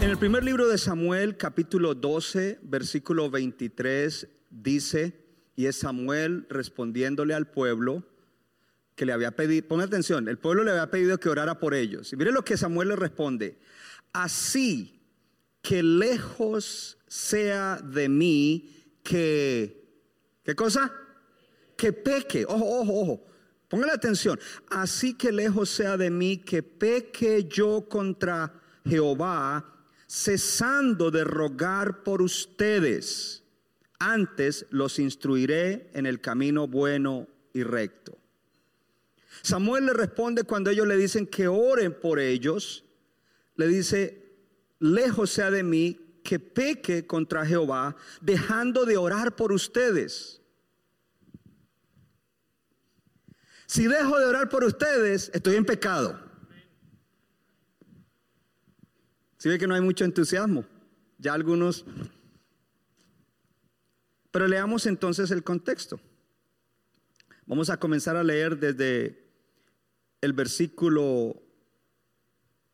En el primer libro de Samuel, capítulo 12, versículo 23, dice, y es Samuel respondiéndole al pueblo que le había pedido, ponga atención, el pueblo le había pedido que orara por ellos. Y mire lo que Samuel le responde, así que lejos sea de mí que, ¿qué cosa? Que peque, ojo, ojo, ojo. Póngale atención. Así que lejos sea de mí que peque yo contra Jehová, cesando de rogar por ustedes. Antes los instruiré en el camino bueno y recto. Samuel le responde cuando ellos le dicen que oren por ellos. Le dice, lejos sea de mí que peque contra Jehová, dejando de orar por ustedes. Si dejo de orar por ustedes, estoy en pecado. Si ve que no hay mucho entusiasmo, ya algunos... Pero leamos entonces el contexto. Vamos a comenzar a leer desde el versículo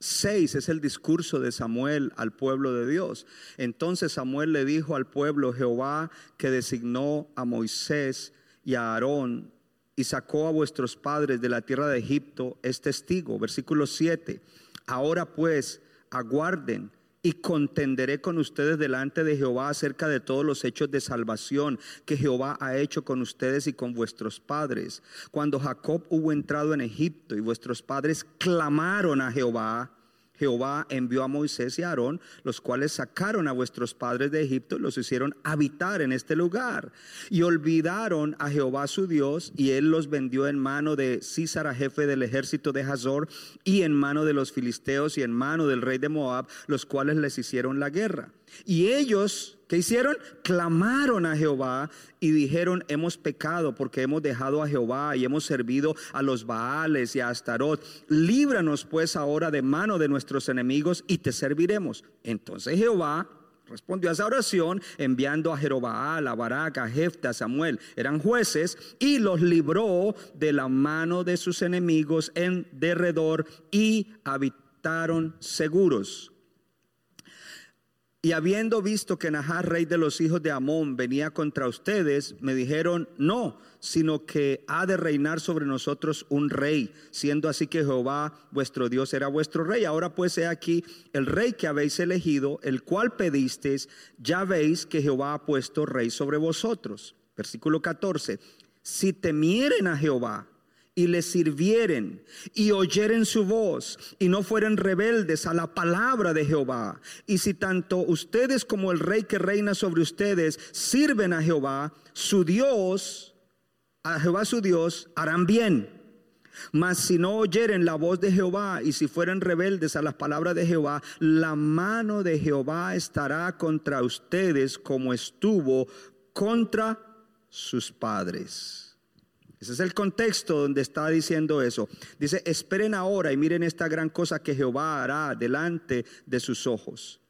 6 es el discurso de Samuel al pueblo de Dios. Entonces Samuel le dijo al pueblo, Jehová que designó a Moisés y a Aarón y sacó a vuestros padres de la tierra de Egipto, es testigo. Versículo 7. Ahora pues, aguarden y contenderé con ustedes delante de Jehová acerca de todos los hechos de salvación que Jehová ha hecho con ustedes y con vuestros padres. Cuando Jacob hubo entrado en Egipto y vuestros padres clamaron a Jehová, Jehová envió a Moisés y a Aarón, los cuales sacaron a vuestros padres de Egipto y los hicieron habitar en este lugar. Y olvidaron a Jehová su Dios, y él los vendió en mano de Císara, jefe del ejército de Hazor, y en mano de los filisteos y en mano del rey de Moab, los cuales les hicieron la guerra. Y ellos, ¿qué hicieron? Clamaron a Jehová y dijeron, hemos pecado porque hemos dejado a Jehová y hemos servido a los Baales y a Astarot. Líbranos pues ahora de mano de nuestros enemigos y te serviremos. Entonces Jehová respondió a esa oración enviando a Jerobaal, a Barak, a Jefta, a Samuel. Eran jueces y los libró de la mano de sus enemigos en derredor y habitaron seguros. Y habiendo visto que Nahar, rey de los hijos de Amón, venía contra ustedes, me dijeron, no, sino que ha de reinar sobre nosotros un rey, siendo así que Jehová vuestro Dios era vuestro rey. Ahora pues he aquí el rey que habéis elegido, el cual pedisteis, ya veis que Jehová ha puesto rey sobre vosotros. Versículo 14, si temieren a Jehová y le sirvieren y oyeren su voz y no fueren rebeldes a la palabra de Jehová. Y si tanto ustedes como el rey que reina sobre ustedes sirven a Jehová, su Dios, a Jehová su Dios, harán bien. Mas si no oyeren la voz de Jehová y si fueren rebeldes a las palabras de Jehová, la mano de Jehová estará contra ustedes como estuvo contra sus padres. Ese es el contexto donde está diciendo eso. Dice, esperen ahora y miren esta gran cosa que Jehová hará delante de sus ojos.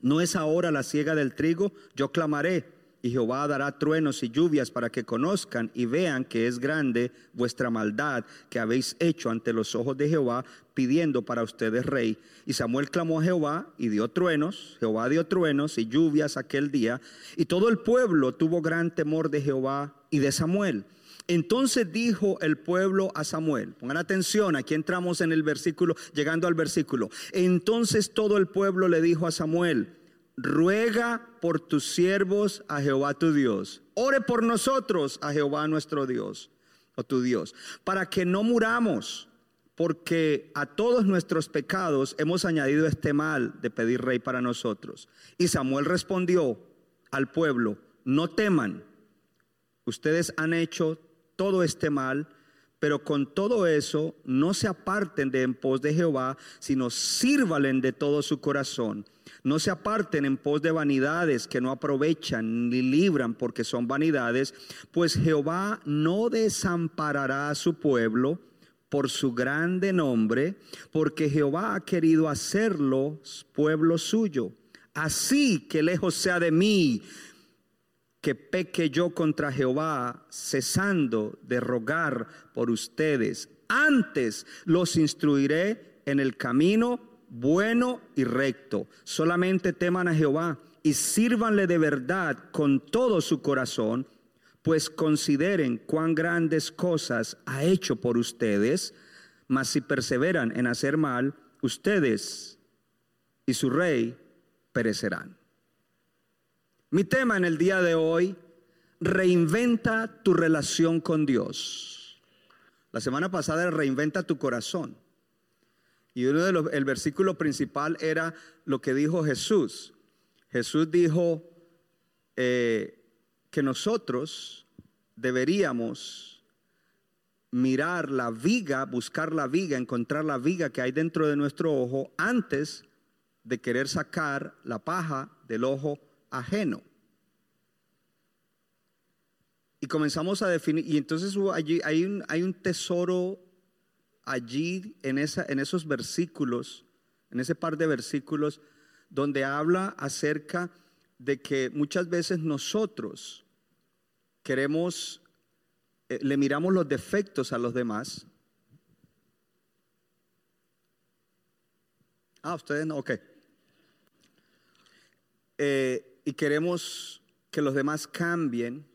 No es ahora la siega del trigo, yo clamaré y Jehová dará truenos y lluvias para que conozcan y vean que es grande vuestra maldad que habéis hecho ante los ojos de Jehová, pidiendo para ustedes rey. Y Samuel clamó a Jehová y dio truenos, Jehová dio truenos y lluvias aquel día, y todo el pueblo tuvo gran temor de Jehová y de Samuel. Entonces dijo el pueblo a Samuel, pongan atención, aquí entramos en el versículo, llegando al versículo. Entonces todo el pueblo le dijo a Samuel, ruega por tus siervos a Jehová tu Dios, ore por nosotros a Jehová nuestro Dios, o tu Dios, para que no muramos, porque a todos nuestros pecados hemos añadido este mal de pedir rey para nosotros. Y Samuel respondió al pueblo, no teman ustedes han hecho todo este mal, pero con todo eso no se aparten de en pos de Jehová, sino sírvalen de todo su corazón. No se aparten en pos de vanidades que no aprovechan ni libran porque son vanidades, pues Jehová no desamparará a su pueblo por su grande nombre, porque Jehová ha querido hacerlo pueblo suyo. Así que lejos sea de mí que peque yo contra Jehová, cesando de rogar por ustedes. Antes los instruiré en el camino bueno y recto. Solamente teman a Jehová y sírvanle de verdad con todo su corazón, pues consideren cuán grandes cosas ha hecho por ustedes, mas si perseveran en hacer mal, ustedes y su rey perecerán. Mi tema en el día de hoy, reinventa tu relación con Dios. La semana pasada reinventa tu corazón. Y uno de los, el versículo principal era lo que dijo Jesús. Jesús dijo eh, que nosotros deberíamos mirar la viga, buscar la viga, encontrar la viga que hay dentro de nuestro ojo antes de querer sacar la paja del ojo ajeno. Y comenzamos a definir, y entonces allí, hay, un, hay un tesoro allí en, esa, en esos versículos, en ese par de versículos, donde habla acerca de que muchas veces nosotros queremos, eh, le miramos los defectos a los demás. Ah, ustedes no, ok. Eh, y queremos que los demás cambien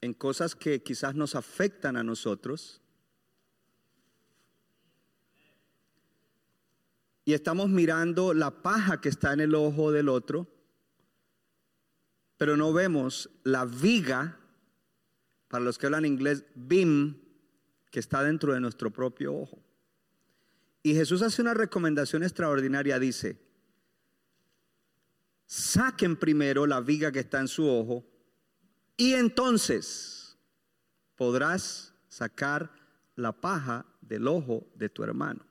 en cosas que quizás nos afectan a nosotros. Y estamos mirando la paja que está en el ojo del otro, pero no vemos la viga, para los que hablan inglés, BIM, que está dentro de nuestro propio ojo. Y Jesús hace una recomendación extraordinaria, dice, saquen primero la viga que está en su ojo y entonces podrás sacar la paja del ojo de tu hermano.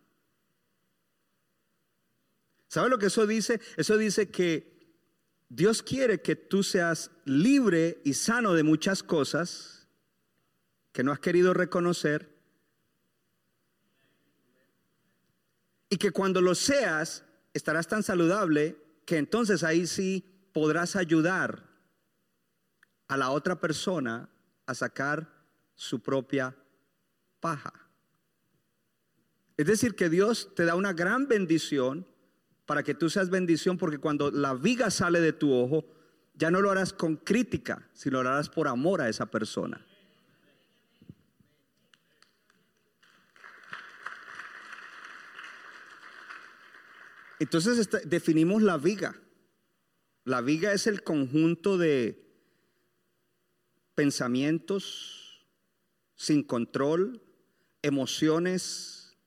¿Sabe lo que eso dice? Eso dice que Dios quiere que tú seas libre y sano de muchas cosas que no has querido reconocer. Y que cuando lo seas, estarás tan saludable que entonces ahí sí podrás ayudar a la otra persona a sacar su propia paja. Es decir, que Dios te da una gran bendición para que tú seas bendición, porque cuando la viga sale de tu ojo, ya no lo harás con crítica, sino lo harás por amor a esa persona. Entonces definimos la viga. La viga es el conjunto de pensamientos sin control, emociones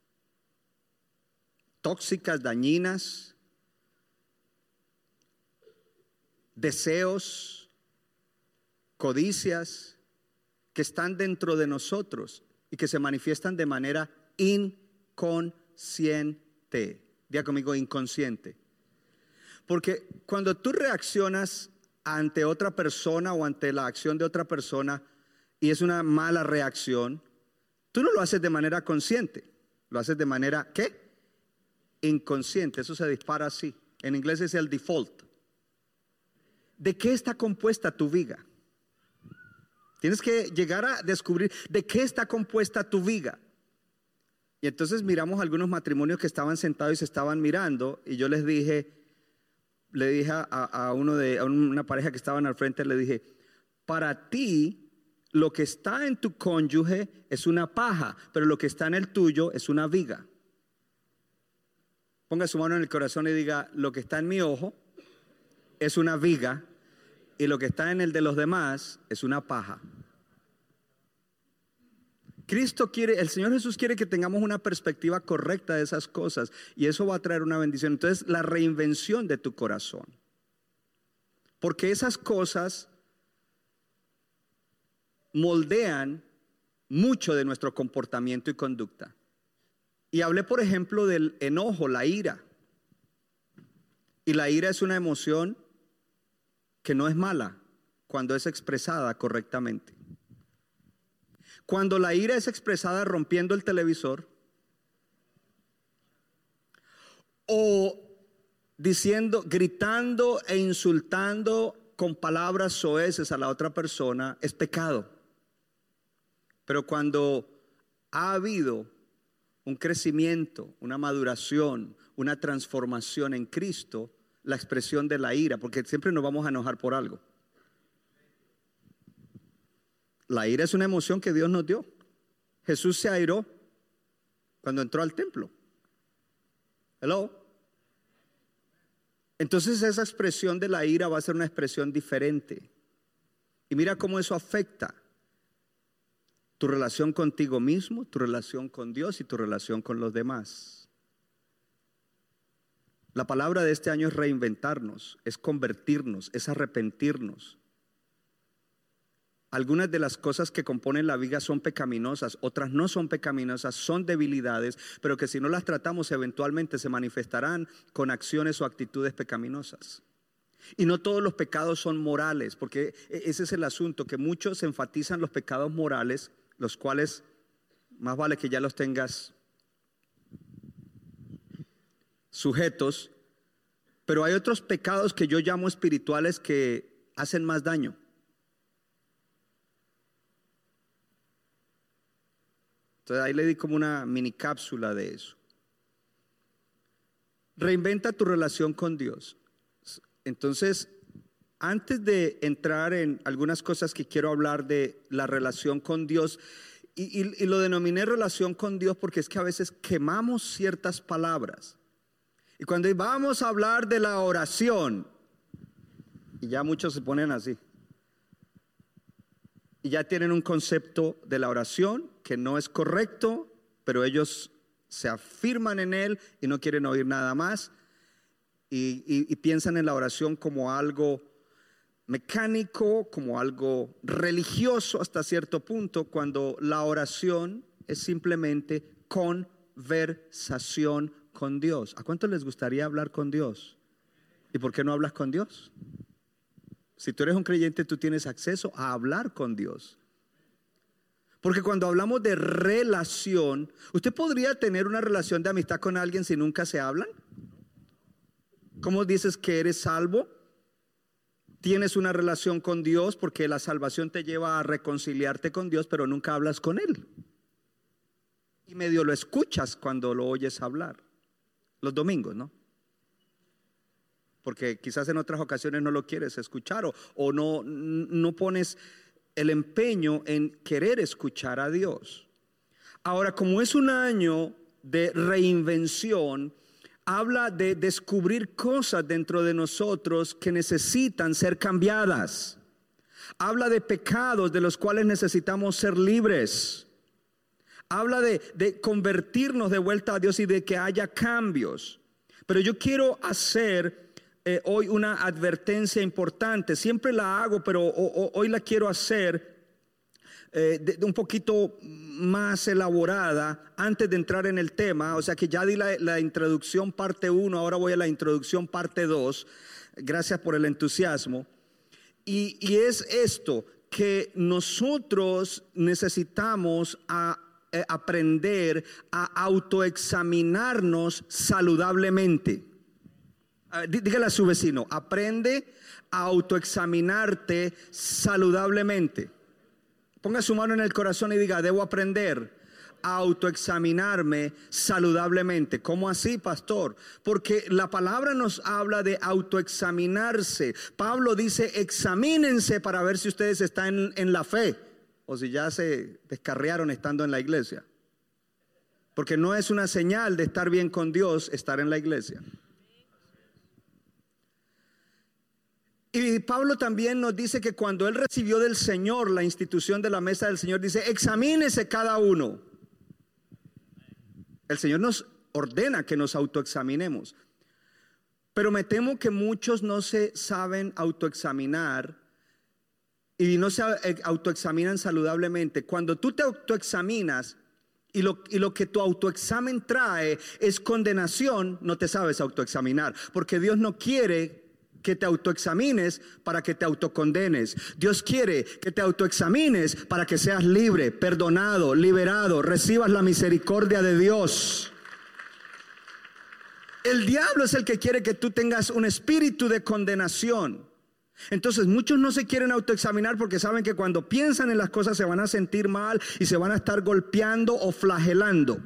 tóxicas, dañinas, deseos, codicias que están dentro de nosotros y que se manifiestan de manera inconsciente. Día conmigo, inconsciente. Porque cuando tú reaccionas ante otra persona o ante la acción de otra persona y es una mala reacción, tú no lo haces de manera consciente, lo haces de manera ¿qué? Inconsciente, eso se dispara así. En inglés es el default. ¿De qué está compuesta tu viga? Tienes que llegar a descubrir de qué está compuesta tu viga. Y entonces miramos algunos matrimonios que estaban sentados y se estaban mirando y yo les dije, le dije a, uno de una pareja que estaban al frente, le dije, para ti lo que está en tu cónyuge es una paja, pero lo que está en el tuyo es una viga. Ponga su mano en el corazón y diga, lo que está en mi ojo es una viga y lo que está en el de los demás es una paja. Cristo quiere, el Señor Jesús quiere que tengamos una perspectiva correcta de esas cosas y eso va a traer una bendición. Entonces, la reinvención de tu corazón. Porque esas cosas moldean mucho de nuestro comportamiento y conducta. Y hablé, por ejemplo, del enojo, la ira. Y la ira es una emoción que no es mala cuando es expresada correctamente. Cuando la ira es expresada rompiendo el televisor o diciendo, gritando e insultando con palabras soeces a la otra persona, es pecado. Pero cuando ha habido un crecimiento, una maduración, una transformación en Cristo, la expresión de la ira, porque siempre nos vamos a enojar por algo. La ira es una emoción que Dios nos dio. Jesús se airó cuando entró al templo. Hello. Entonces esa expresión de la ira va a ser una expresión diferente. Y mira cómo eso afecta tu relación contigo mismo, tu relación con Dios y tu relación con los demás. La palabra de este año es reinventarnos, es convertirnos, es arrepentirnos, algunas de las cosas que componen la vida son pecaminosas, otras no son pecaminosas, son debilidades, pero que si no las tratamos eventualmente se manifestarán con acciones o actitudes pecaminosas. Y no todos los pecados son morales, porque e-, ese es el asunto, que muchos enfatizan los pecados morales, los cuales más vale que ya los tengas sujetos, pero hay otros pecados que yo llamo espirituales que hacen más daño. Entonces ahí le di como una mini cápsula de eso. Reinventa tu relación con Dios. Entonces, antes de entrar en algunas cosas que quiero hablar de la relación con Dios, y, lo denominé relación con Dios porque es que a veces quemamos ciertas palabras. Y cuando vamos a hablar de la oración, y ya muchos se ponen así, ya tienen un concepto de la oración que no es correcto, pero ellos se afirman en él y no quieren oír nada más y, piensan en la oración como algo mecánico, como algo religioso hasta cierto punto, cuando la oración es simplemente conversación con Dios. ¿A cuánto les gustaría hablar con Dios? ¿Y por qué no hablas con Dios? Si tú eres un creyente, tú tienes acceso a hablar con Dios. Porque cuando hablamos de relación, ¿usted podría tener una relación de amistad con alguien si nunca se hablan? ¿Cómo dices que eres salvo? Tienes una relación con Dios porque la salvación te lleva a reconciliarte con Dios, pero nunca hablas con Él. Y medio lo escuchas cuando lo oyes hablar. Los domingos, ¿no? Porque quizás en otras ocasiones no lo quieres escuchar o, no, no pones el empeño en querer escuchar a Dios. Ahora, como es un año de reinvención, habla de descubrir cosas dentro de nosotros que necesitan ser cambiadas. Habla de pecados de los cuales necesitamos ser libres. Habla de, de, convertirnos de vuelta a Dios y de que haya cambios. Pero yo quiero hacer eh, hoy una advertencia importante. Siempre la hago, pero hoy la quiero hacer eh, un poquito más elaborada antes de entrar en el tema. O sea que ya di la, introducción parte 1, ahora voy a la introducción parte 2. Gracias por el entusiasmo. Y, es esto, que nosotros necesitamos eh, aprender a autoexaminarnos saludablemente. Dígale a su vecino, aprende a autoexaminarte saludablemente. Ponga su mano en el corazón y diga, debo aprender a autoexaminarme saludablemente. ¿Cómo así, pastor? Porque la palabra nos habla de autoexaminarse. Pablo dice, examínense para ver si ustedes están en, la fe o si ya se descarriaron estando en la iglesia. Porque no es una señal de estar bien con Dios estar en la iglesia. Y Pablo también nos dice que cuando él recibió del Señor la institución de la mesa del Señor, dice, examínese cada uno. El Señor nos ordena que nos autoexaminemos. Pero me temo que muchos no se saben autoexaminar y no se eh, autoexaminan saludablemente, cuando tú te autoexaminas y lo, y lo que tu autoexamen trae es condenación, no te sabes autoexaminar, porque Dios no quiere que te autoexamines para que te autocondenes. Dios quiere que te autoexamines para que seas libre, perdonado, liberado, recibas la misericordia de Dios. El diablo es el que quiere que tú tengas un espíritu de condenación. Entonces muchos no se quieren autoexaminar porque saben que cuando piensan en las cosas se van a sentir mal y se van a estar golpeando o flagelando.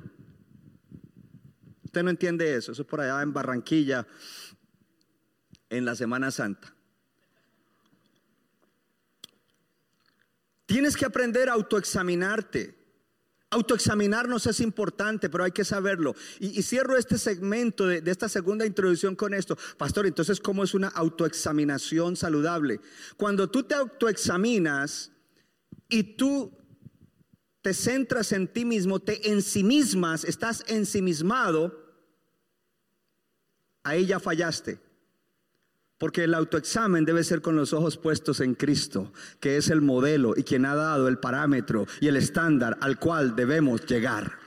Usted no entiende eso, eso es por allá en Barranquilla en la Semana Santa. Tienes que aprender a autoexaminarte. Autoexaminarnos es importante, pero hay que saberlo. Y, cierro este segmento de, de, esta segunda introducción con esto. Pastor, entonces, ¿cómo es una autoexaminación saludable? Cuando tú te autoexaminas y tú te centras en ti mismo, te ensimismas, estás ensimismado, ahí ya fallaste. Porque el autoexamen debe ser con los ojos puestos en Cristo, que es el modelo y quien ha dado el parámetro y el estándar al cual debemos llegar.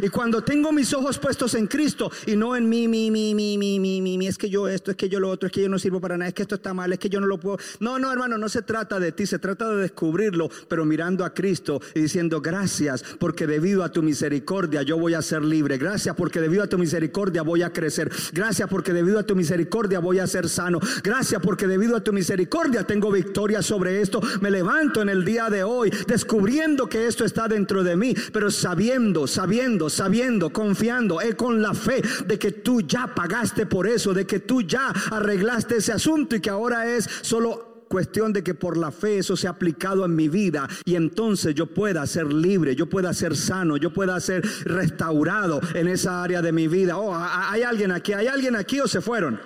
Y cuando tengo mis ojos puestos en Cristo y no en mí, mi, mi, mi, mi, mi, mi, mi, es que yo esto, es que yo lo otro, es que yo no sirvo para nada, es que esto está mal, es que yo no lo puedo. No, no, hermano, no se trata de ti, se trata de descubrirlo, pero mirando a Cristo y diciendo gracias porque debido a tu misericordia yo voy a ser libre. Gracias porque debido a tu misericordia voy a crecer. Gracias porque debido a tu misericordia voy a ser sano. Gracias porque debido a tu misericordia tengo victoria sobre esto. Me levanto en el día de hoy descubriendo que esto está dentro de mí, pero sabiendo, sabiendo sabiendo, confiando eh, con la fe de que tú ya pagaste por eso, de que tú ya arreglaste ese asunto y que ahora es solo cuestión de que por la fe eso se ha aplicado en mi vida y entonces yo pueda ser libre, yo pueda ser sano, yo pueda ser restaurado en esa área de mi vida. Oh, hay alguien aquí, hay alguien aquí o se fueron.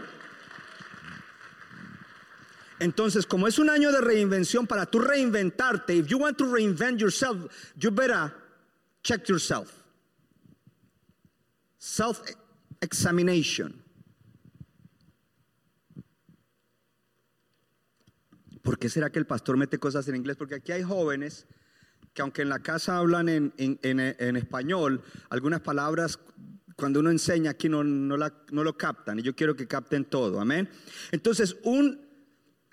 Entonces, como es un año de reinvención para tú reinventarte, if you want to reinvent yourself, you better check yourself. Self-examination. ¿Por qué será que el pastor mete cosas en inglés? Porque aquí hay jóvenes que aunque en la casa hablan en, español, algunas palabras cuando uno enseña aquí no, no, no lo captan y yo quiero que capten todo, amén. Entonces, un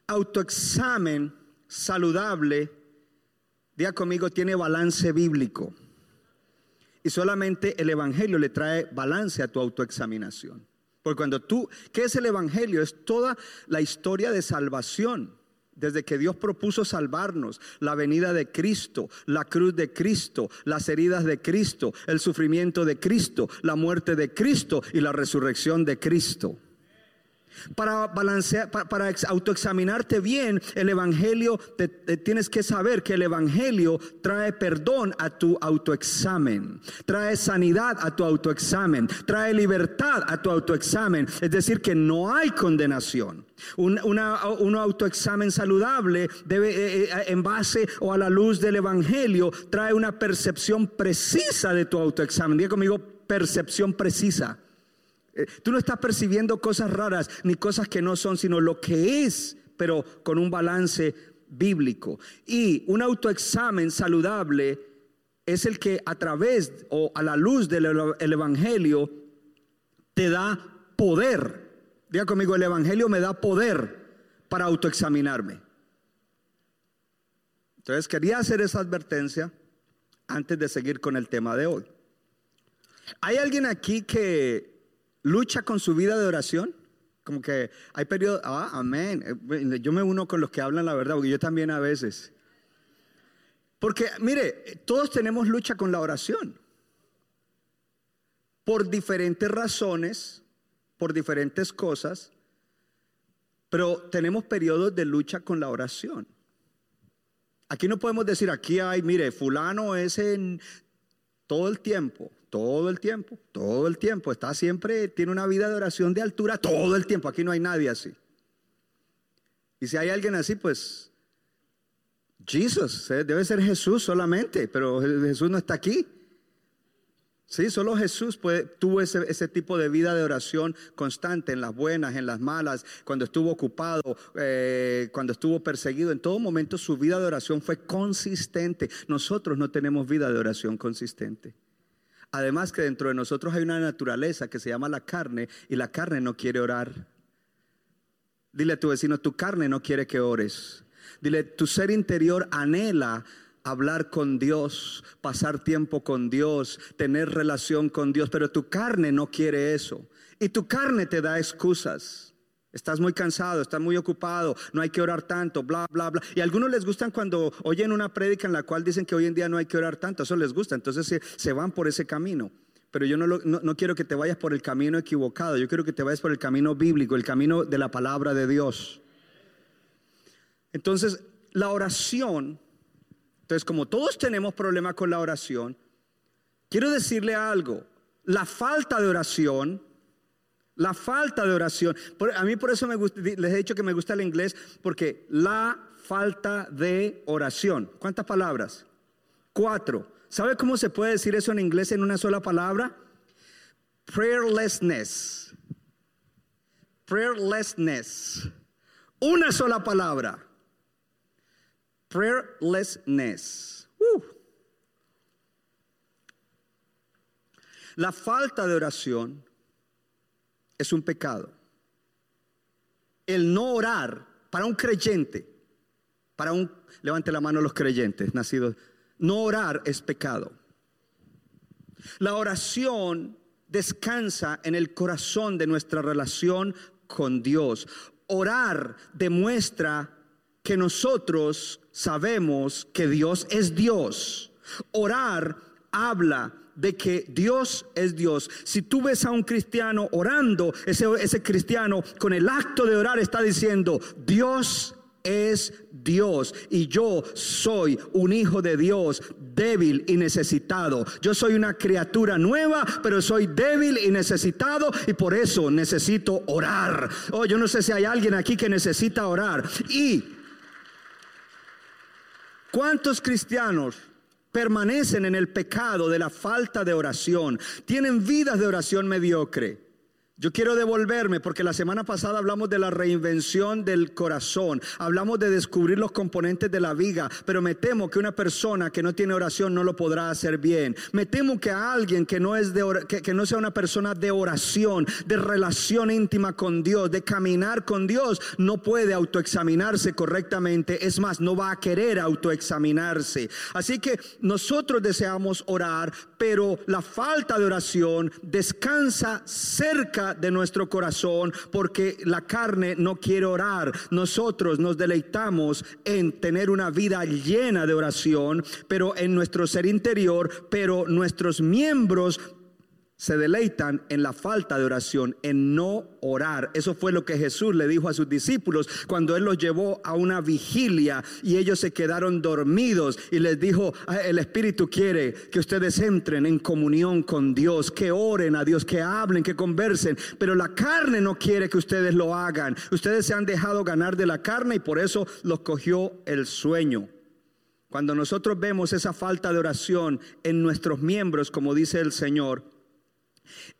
autoexamen saludable, diga conmigo, tiene balance bíblico. Y solamente el Evangelio le trae balance a tu autoexaminación. Porque cuando tú, ¿qué es el Evangelio? Es toda la historia de salvación. Desde que Dios propuso salvarnos, la venida de Cristo, la cruz de Cristo, las heridas de Cristo, el sufrimiento de Cristo, la muerte de Cristo y la resurrección de Cristo. Para balancear, para, autoexaminarte bien, el Evangelio, tienes que saber que el Evangelio trae perdón a tu autoexamen, trae sanidad a tu autoexamen, trae libertad a tu autoexamen. Es decir, que no hay condenación. Un, autoexamen saludable debe, eh, eh, en base o a la luz del Evangelio, trae una percepción precisa de tu autoexamen. Diga conmigo, percepción precisa. Eh, tú no estás percibiendo cosas raras ni cosas que no son, sino lo que es, pero con un balance bíblico. Y un autoexamen saludable es el que a través o a la luz del Evangelio te da poder. Diga conmigo, el Evangelio me da poder para autoexaminarme. Entonces quería hacer esa advertencia antes de seguir con el tema de hoy. ¿Hay alguien aquí que lucha con su vida de oración. Como que hay periodos, ah, amén. Eh, yo me uno con los que hablan la verdad, porque yo también a veces. Porque, mire, todos tenemos lucha con la oración. Por diferentes razones, por diferentes cosas, pero tenemos periodos de lucha con la oración. Aquí no podemos decir, aquí hay, mire, fulano es en todo el tiempo, todo el tiempo, todo el tiempo. Está siempre, tiene una vida de oración de altura todo el tiempo. Aquí no hay nadie así. Y si hay alguien así, pues Jesús, debe ser Jesús solamente, pero Jesús no está aquí. Sí, solo Jesús tuvo ese, tipo de vida de oración constante en las buenas, en las malas, cuando estuvo ocupado, eh, cuando estuvo perseguido. En todo momento su vida de oración fue consistente. Nosotros no tenemos vida de oración consistente. Además que dentro de nosotros hay una naturaleza que se llama la carne y la carne no quiere orar. Dile a tu vecino, tu carne no quiere que ores. Dile, tu ser interior anhela hablar con Dios, pasar tiempo con Dios, tener relación con Dios, pero tu carne no quiere eso. Y tu carne te da excusas. Estás muy cansado, estás muy ocupado, no hay que orar tanto, bla, bla, bla. Y a algunos les gustan cuando oyen una prédica en la cual dicen que hoy en día no hay que orar tanto, eso les gusta, entonces se, van por ese camino. Pero yo no, no quiero que te vayas por el camino equivocado, yo quiero que te vayas por el camino bíblico, el camino de la palabra de Dios. Entonces, la oración entonces, como todos tenemos problemas con la oración, quiero decirle algo. La falta de oración, la falta de oración, a mí por eso me les he dicho que me gusta el inglés, porque la falta de oración. ¿Cuántas palabras? Cuatro. ¿Sabe cómo se puede decir eso en inglés en una sola palabra? Prayerlessness. Prayerlessness. Una sola palabra. Prayerlessness. Uh. La falta de oración es un pecado. El no orar para un creyente, para un, levante la mano los creyentes nacidos, no orar es pecado. La oración descansa en el corazón de nuestra relación con Dios. Orar demuestra que nosotros sabemos que Dios es Dios. Orar habla de que Dios es Dios. Si tú ves a un cristiano orando, ese, ese cristiano con el acto de orar está diciendo, Dios es Dios y yo soy un hijo de Dios débil y necesitado. Yo soy una criatura nueva, pero soy débil y necesitado y por eso necesito orar. Oh, yo no sé si hay alguien aquí que necesita orar. Y ¿Cuántos cristianos permanecen en el pecado de la falta de oración? Tienen vidas de oración mediocre. Yo quiero devolverme porque la semana pasada hablamos de la reinvención del corazón, hablamos de descubrir los componentes de la viga, pero me temo que una persona que no tiene oración no lo podrá hacer bien. Me temo que a alguien que no es de que, que no sea una persona de oración, de relación íntima con Dios, de caminar con Dios, no puede autoexaminarse correctamente, es más, no va a querer autoexaminarse. Así que nosotros deseamos orar, pero la falta de oración descansa cerca de nuestro corazón porque la carne no quiere orar. Nosotros nos deleitamos en tener una vida llena de oración, pero en nuestro ser interior, pero nuestros miembros se deleitan en la falta de oración, en no orar. Eso fue lo que Jesús le dijo a sus discípulos cuando Él los llevó a una vigilia y ellos se quedaron dormidos y les dijo, ah, el Espíritu quiere que ustedes entren en comunión con Dios, que oren a Dios, que hablen, que conversen, pero la carne no quiere que ustedes lo hagan. Ustedes se han dejado ganar de la carne y por eso los cogió el sueño. Cuando nosotros vemos esa falta de oración en nuestros miembros, como dice el Señor,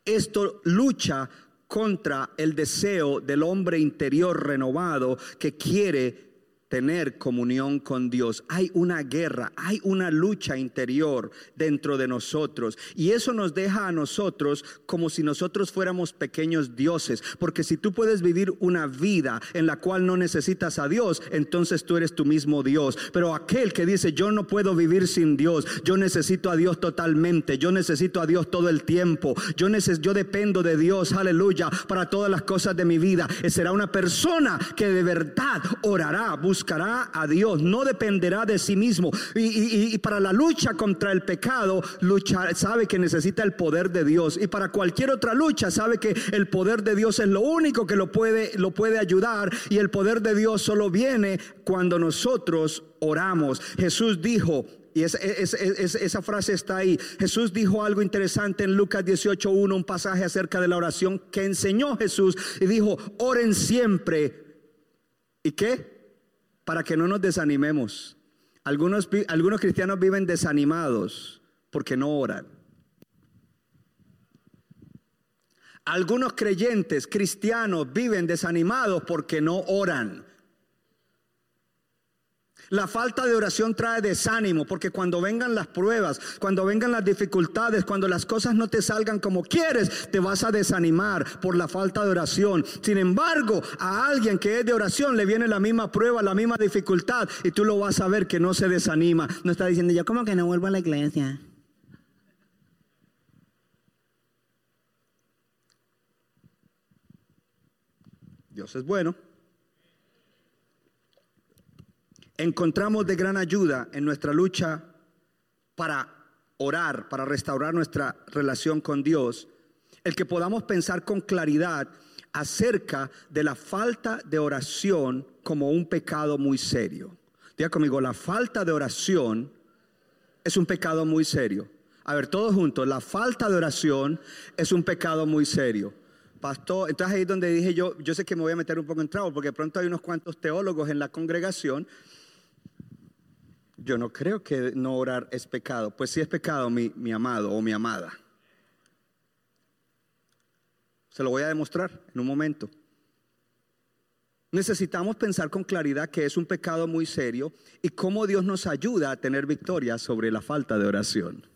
esto lucha contra el deseo del hombre interior renovado que quiere tener comunión con Dios. Hay una guerra, hay una lucha interior dentro de nosotros. Y eso nos deja a nosotros como si nosotros fuéramos pequeños dioses. Porque si tú puedes vivir una vida en la cual no necesitas a Dios, entonces tú eres tu mismo Dios. Pero aquel que dice, yo no puedo vivir sin Dios, yo necesito a Dios totalmente, yo necesito a Dios todo el tiempo, yo, yo dependo de Dios, aleluya, para todas las cosas de mi vida. Será una persona que de verdad orará, buscará buscará a Dios, no dependerá de sí mismo. Y, para la lucha contra el pecado, luchar, sabe que necesita el poder de Dios. Y para cualquier otra lucha, sabe que el poder de Dios es lo único que lo puede, lo puede ayudar. Y el poder de Dios solo viene cuando nosotros oramos. Jesús dijo, y esa frase está ahí. Jesús dijo algo interesante en Lucas 18.1, un pasaje acerca de la oración que enseñó Jesús y dijo, oren siempre. ¿Y qué? para que no nos desanimemos. Algunos, algunos cristianos viven desanimados porque no oran. Algunos creyentes cristianos viven desanimados porque no oran. La falta de oración trae desánimo porque cuando vengan las pruebas, cuando vengan las dificultades, cuando las cosas no te salgan como quieres, te vas a desanimar por la falta de oración. Sin embargo, a alguien que es de oración le viene la misma prueba, la misma dificultad y tú lo vas a ver que no se desanima. No está diciendo yo como que no vuelvo a la iglesia. Dios es bueno. Encontramos de gran ayuda en nuestra lucha para orar, para restaurar nuestra relación con Dios, el que podamos pensar con claridad acerca de la falta de oración como un pecado muy serio. Diga conmigo, la falta de oración es un pecado muy serio. A ver, todos juntos, la falta de oración es un pecado muy serio pastor, entonces ahí es donde dije yo, yo sé que me voy a meter un poco en trabajo, porque pronto hay unos cuantos teólogos en la congregación. Yo no creo que no orar es pecado. Pues sí es pecado, mi, mi amado o mi amada. Se lo voy a demostrar en un momento. Necesitamos pensar con claridad que es un pecado muy serio y cómo Dios nos ayuda a tener victoria sobre la falta de oración.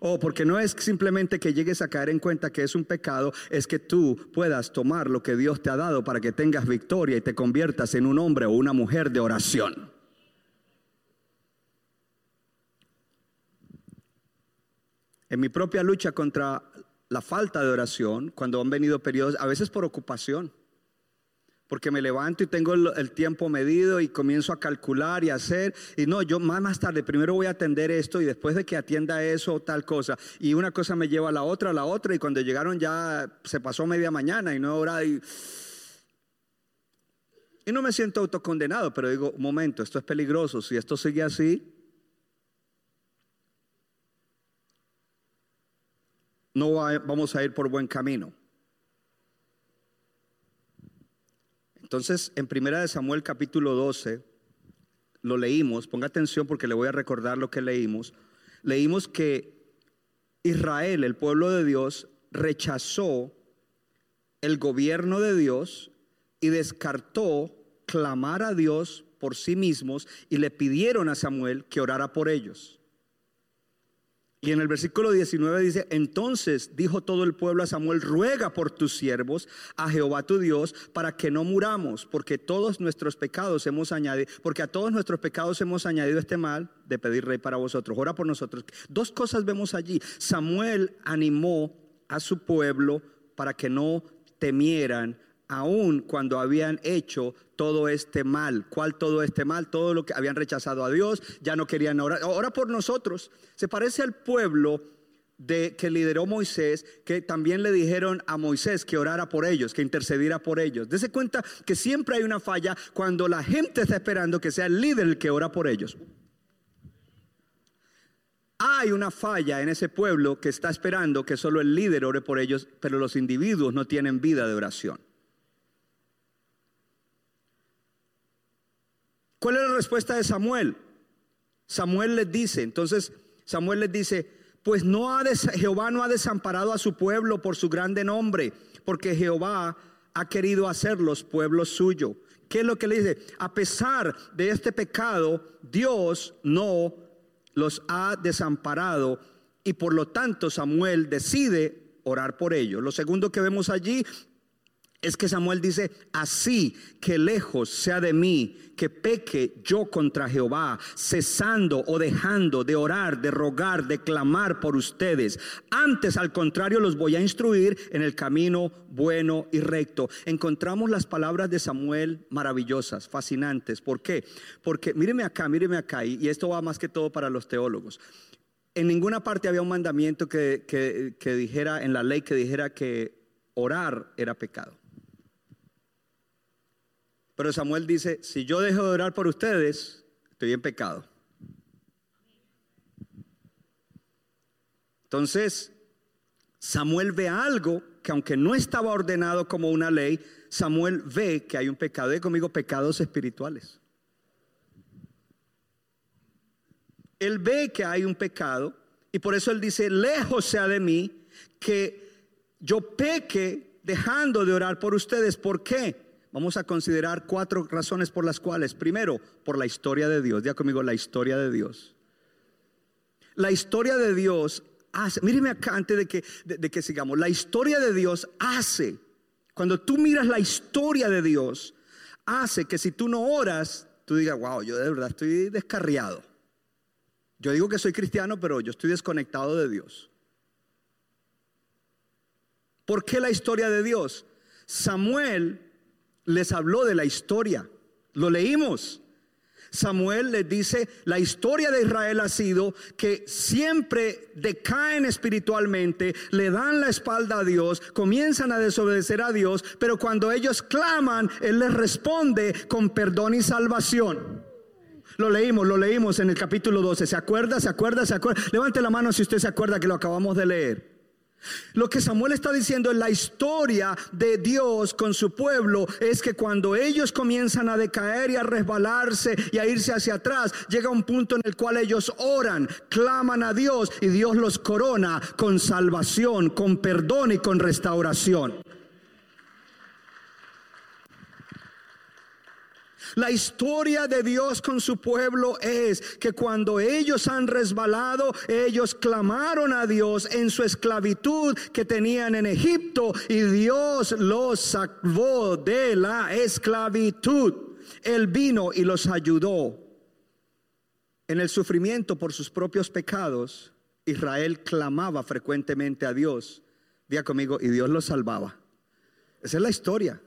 O porque no es simplemente que llegues a caer en cuenta que es un pecado, es que tú puedas tomar lo que Dios te ha dado para que tengas victoria y te conviertas en un hombre o una mujer de oración. En mi propia lucha contra la falta de oración, cuando han venido periodos, a veces por ocupación, porque me levanto y tengo el, tiempo medido y comienzo a calcular y hacer. Y no, yo más, más tarde, primero voy a atender esto y después de que atienda eso, tal cosa. Y una cosa me lleva a la otra, a la otra. Y cuando llegaron ya se pasó media mañana y no hora. Y, y no me siento autocondenado, pero digo, un momento, esto es peligroso. Si esto sigue así, no vamos a ir por buen camino. Entonces, en Primera de Samuel capítulo 12, lo leímos, ponga atención porque le voy a recordar lo que leímos. Leímos que Israel, el pueblo de Dios, rechazó el gobierno de Dios y descartó clamar a Dios por sí mismos y le pidieron a Samuel que orara por ellos. Y en el versículo 19 dice, entonces dijo todo el pueblo a Samuel, ruega por tus siervos a Jehová tu Dios para que no muramos, porque todos nuestros pecados hemos añadido, porque a todos nuestros pecados hemos añadido este mal de pedir rey para vosotros. Ora por nosotros. Dos cosas vemos allí. Samuel animó a su pueblo para que no temieran aun cuando habían hecho todo este mal. ¿Cuál todo este mal? Todo lo que habían rechazado a Dios, ya no querían orar. Ora por nosotros. Se parece al pueblo de que lideró Moisés, que también le dijeron a Moisés que orara por ellos, que intercediera por ellos. Dese cuenta que siempre hay una falla cuando la gente está esperando que sea el líder el que ora por ellos. Hay una falla en ese pueblo que está esperando que solo el líder ore por ellos, pero los individuos no tienen vida de oración. ¿Cuál es la respuesta de Samuel? Samuel les dice, entonces Samuel les dice, pues no ha Jehová no ha desamparado a su pueblo por su grande nombre, porque Jehová ha querido hacerlos pueblo suyo. ¿Qué es lo que le dice? A pesar de este pecado, Dios no los ha desamparado y por lo tanto Samuel decide orar por ellos. Lo segundo que vemos allí es que Samuel dice, así que lejos sea de mí que peque yo contra Jehová, cesando o dejando de orar, de rogar, de clamar por ustedes. Antes, al contrario, los voy a instruir en el camino bueno y recto. Encontramos las palabras de Samuel maravillosas, fascinantes. ¿Por qué? Porque míreme acá, míreme acá, y esto va más que todo para los teólogos. En ninguna parte había un mandamiento que, que dijera, en la ley que dijera que orar era pecado. Pero Samuel dice, si yo dejo de orar por ustedes, estoy en pecado. Entonces, Samuel ve algo que aunque no estaba ordenado como una ley, Samuel ve que hay un pecado. Y conmigo, pecados espirituales. Él ve que hay un pecado y por eso él dice, lejos sea de mí que yo peque dejando de orar por ustedes. ¿Por qué? Vamos a considerar cuatro razones por las cuales. Primero, por la historia de Dios. Ya conmigo, la historia de Dios. La historia de Dios hace, míreme acá antes de que, de que sigamos, la historia de Dios hace, cuando tú miras la historia de Dios, hace que si tú no oras, tú digas, wow, yo de verdad estoy descarriado. Yo digo que soy cristiano, pero yo estoy desconectado de Dios. ¿Por qué la historia de Dios? Samuel les habló de la historia. Lo leímos. Samuel les dice, la historia de Israel ha sido que siempre decaen espiritualmente, le dan la espalda a Dios, comienzan a desobedecer a Dios, pero cuando ellos claman, Él les responde con perdón y salvación. Lo leímos, lo leímos en el capítulo 12. ¿Se acuerda? ¿Se acuerda? ¿Se acuerda? Levante la mano si usted se acuerda que lo acabamos de leer. Lo que Samuel está diciendo en la historia de Dios con su pueblo es que cuando ellos comienzan a decaer y a resbalarse y a irse hacia atrás, llega un punto en el cual ellos oran, claman a Dios y Dios los corona con salvación, con perdón y con restauración. La historia de Dios con su pueblo es que cuando ellos han resbalado, ellos clamaron a Dios en su esclavitud que tenían en Egipto y Dios los salvó de la esclavitud. Él vino y los ayudó. En el sufrimiento por sus propios pecados, Israel clamaba frecuentemente a Dios. Día conmigo, y Dios los salvaba. Esa es la historia.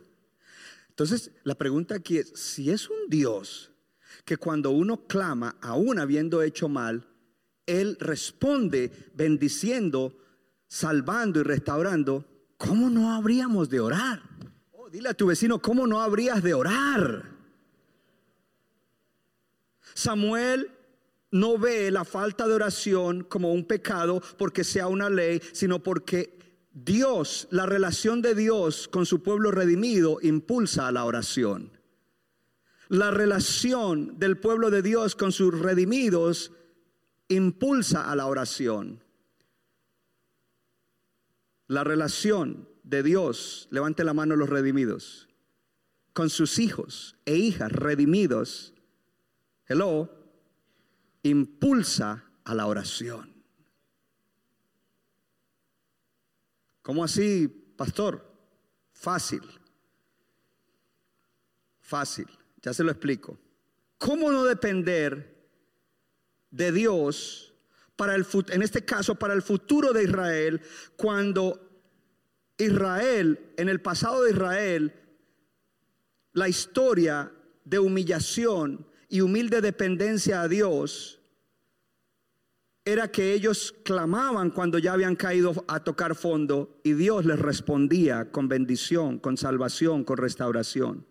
Entonces, la pregunta aquí es, si es un Dios que cuando uno clama, aún habiendo hecho mal, Él responde bendiciendo, salvando y restaurando, ¿cómo no habríamos de orar? Oh, dile a tu vecino, ¿cómo no habrías de orar? Samuel no ve la falta de oración como un pecado porque sea una ley, sino porque Dios, la relación de Dios con su pueblo redimido impulsa a la oración. La relación del pueblo de Dios con sus redimidos impulsa a la oración. La relación de Dios, levante la mano los redimidos, con sus hijos e hijas redimidos, hello, impulsa a la oración. ¿Cómo así, pastor? Fácil. Fácil. Ya se lo explico. ¿Cómo no depender de Dios para el en este caso para el futuro de Israel cuando Israel en el pasado de Israel la historia de humillación y humilde dependencia a Dios era que ellos clamaban cuando ya habían caído a tocar fondo y Dios les respondía con bendición, con salvación, con restauración.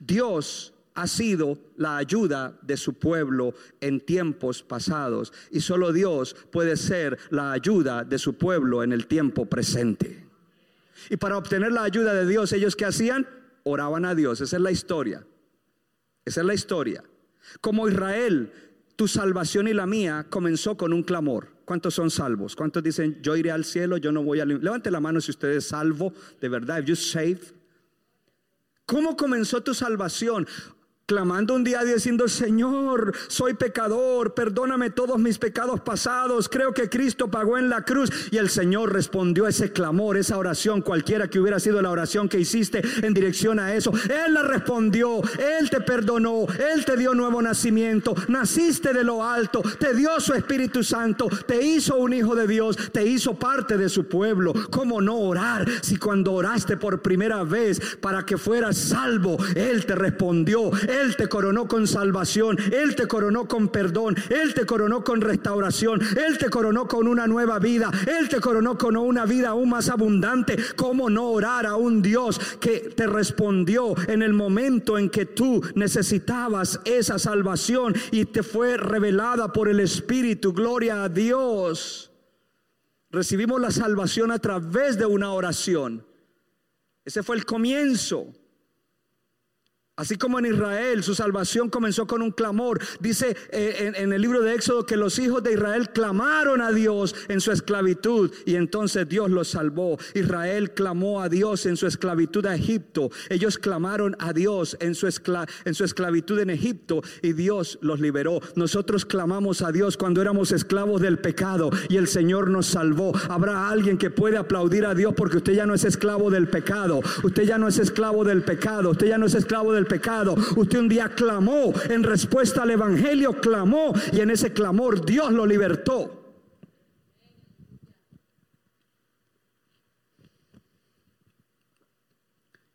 Dios ha sido la ayuda de su pueblo en tiempos pasados y solo Dios puede ser la ayuda de su pueblo en el tiempo presente. Y para obtener la ayuda de Dios, ellos que hacían? Oraban a Dios. Esa es la historia. Esa es la historia. Como Israel tu salvación y la mía comenzó con un clamor. ¿Cuántos son salvos? ¿Cuántos dicen, yo iré al cielo, yo no voy al... Levante la mano si usted es salvo, de verdad, if you saved. ¿Cómo comenzó tu salvación? Clamando un día diciendo, Señor, soy pecador, perdóname todos mis pecados pasados, creo que Cristo pagó en la cruz. Y el Señor respondió ese clamor, esa oración, cualquiera que hubiera sido la oración que hiciste en dirección a eso. Él la respondió, Él te perdonó, Él te dio nuevo nacimiento, naciste de lo alto, te dio su Espíritu Santo, te hizo un hijo de Dios, te hizo parte de su pueblo. ¿Cómo no orar si cuando oraste por primera vez para que fueras salvo, Él te respondió? Te coronó con salvación, Él te coronó con perdón, Él te coronó con restauración, Él te coronó con una nueva vida, Él te coronó con una vida aún más abundante. ¿Cómo no orar a un Dios que te respondió en el momento en que tú necesitabas esa salvación y te fue revelada por el Espíritu? Gloria a Dios. Recibimos la salvación a través de una oración. Ese fue el comienzo. Así como en Israel su salvación comenzó con un clamor. Dice eh, en, el libro de Éxodo que los hijos de Israel clamaron a Dios en su esclavitud y entonces Dios los salvó. Israel clamó a Dios en su esclavitud a Egipto. Ellos clamaron a Dios en su, en su esclavitud en Egipto y Dios los liberó. Nosotros clamamos a Dios cuando éramos esclavos del pecado y el Señor nos salvó. Habrá alguien que puede aplaudir a Dios porque usted ya no es esclavo del pecado. Usted ya no es esclavo del pecado. Usted ya no es esclavo del pecado. Usted un día clamó en respuesta al Evangelio, clamó y en ese clamor Dios lo libertó.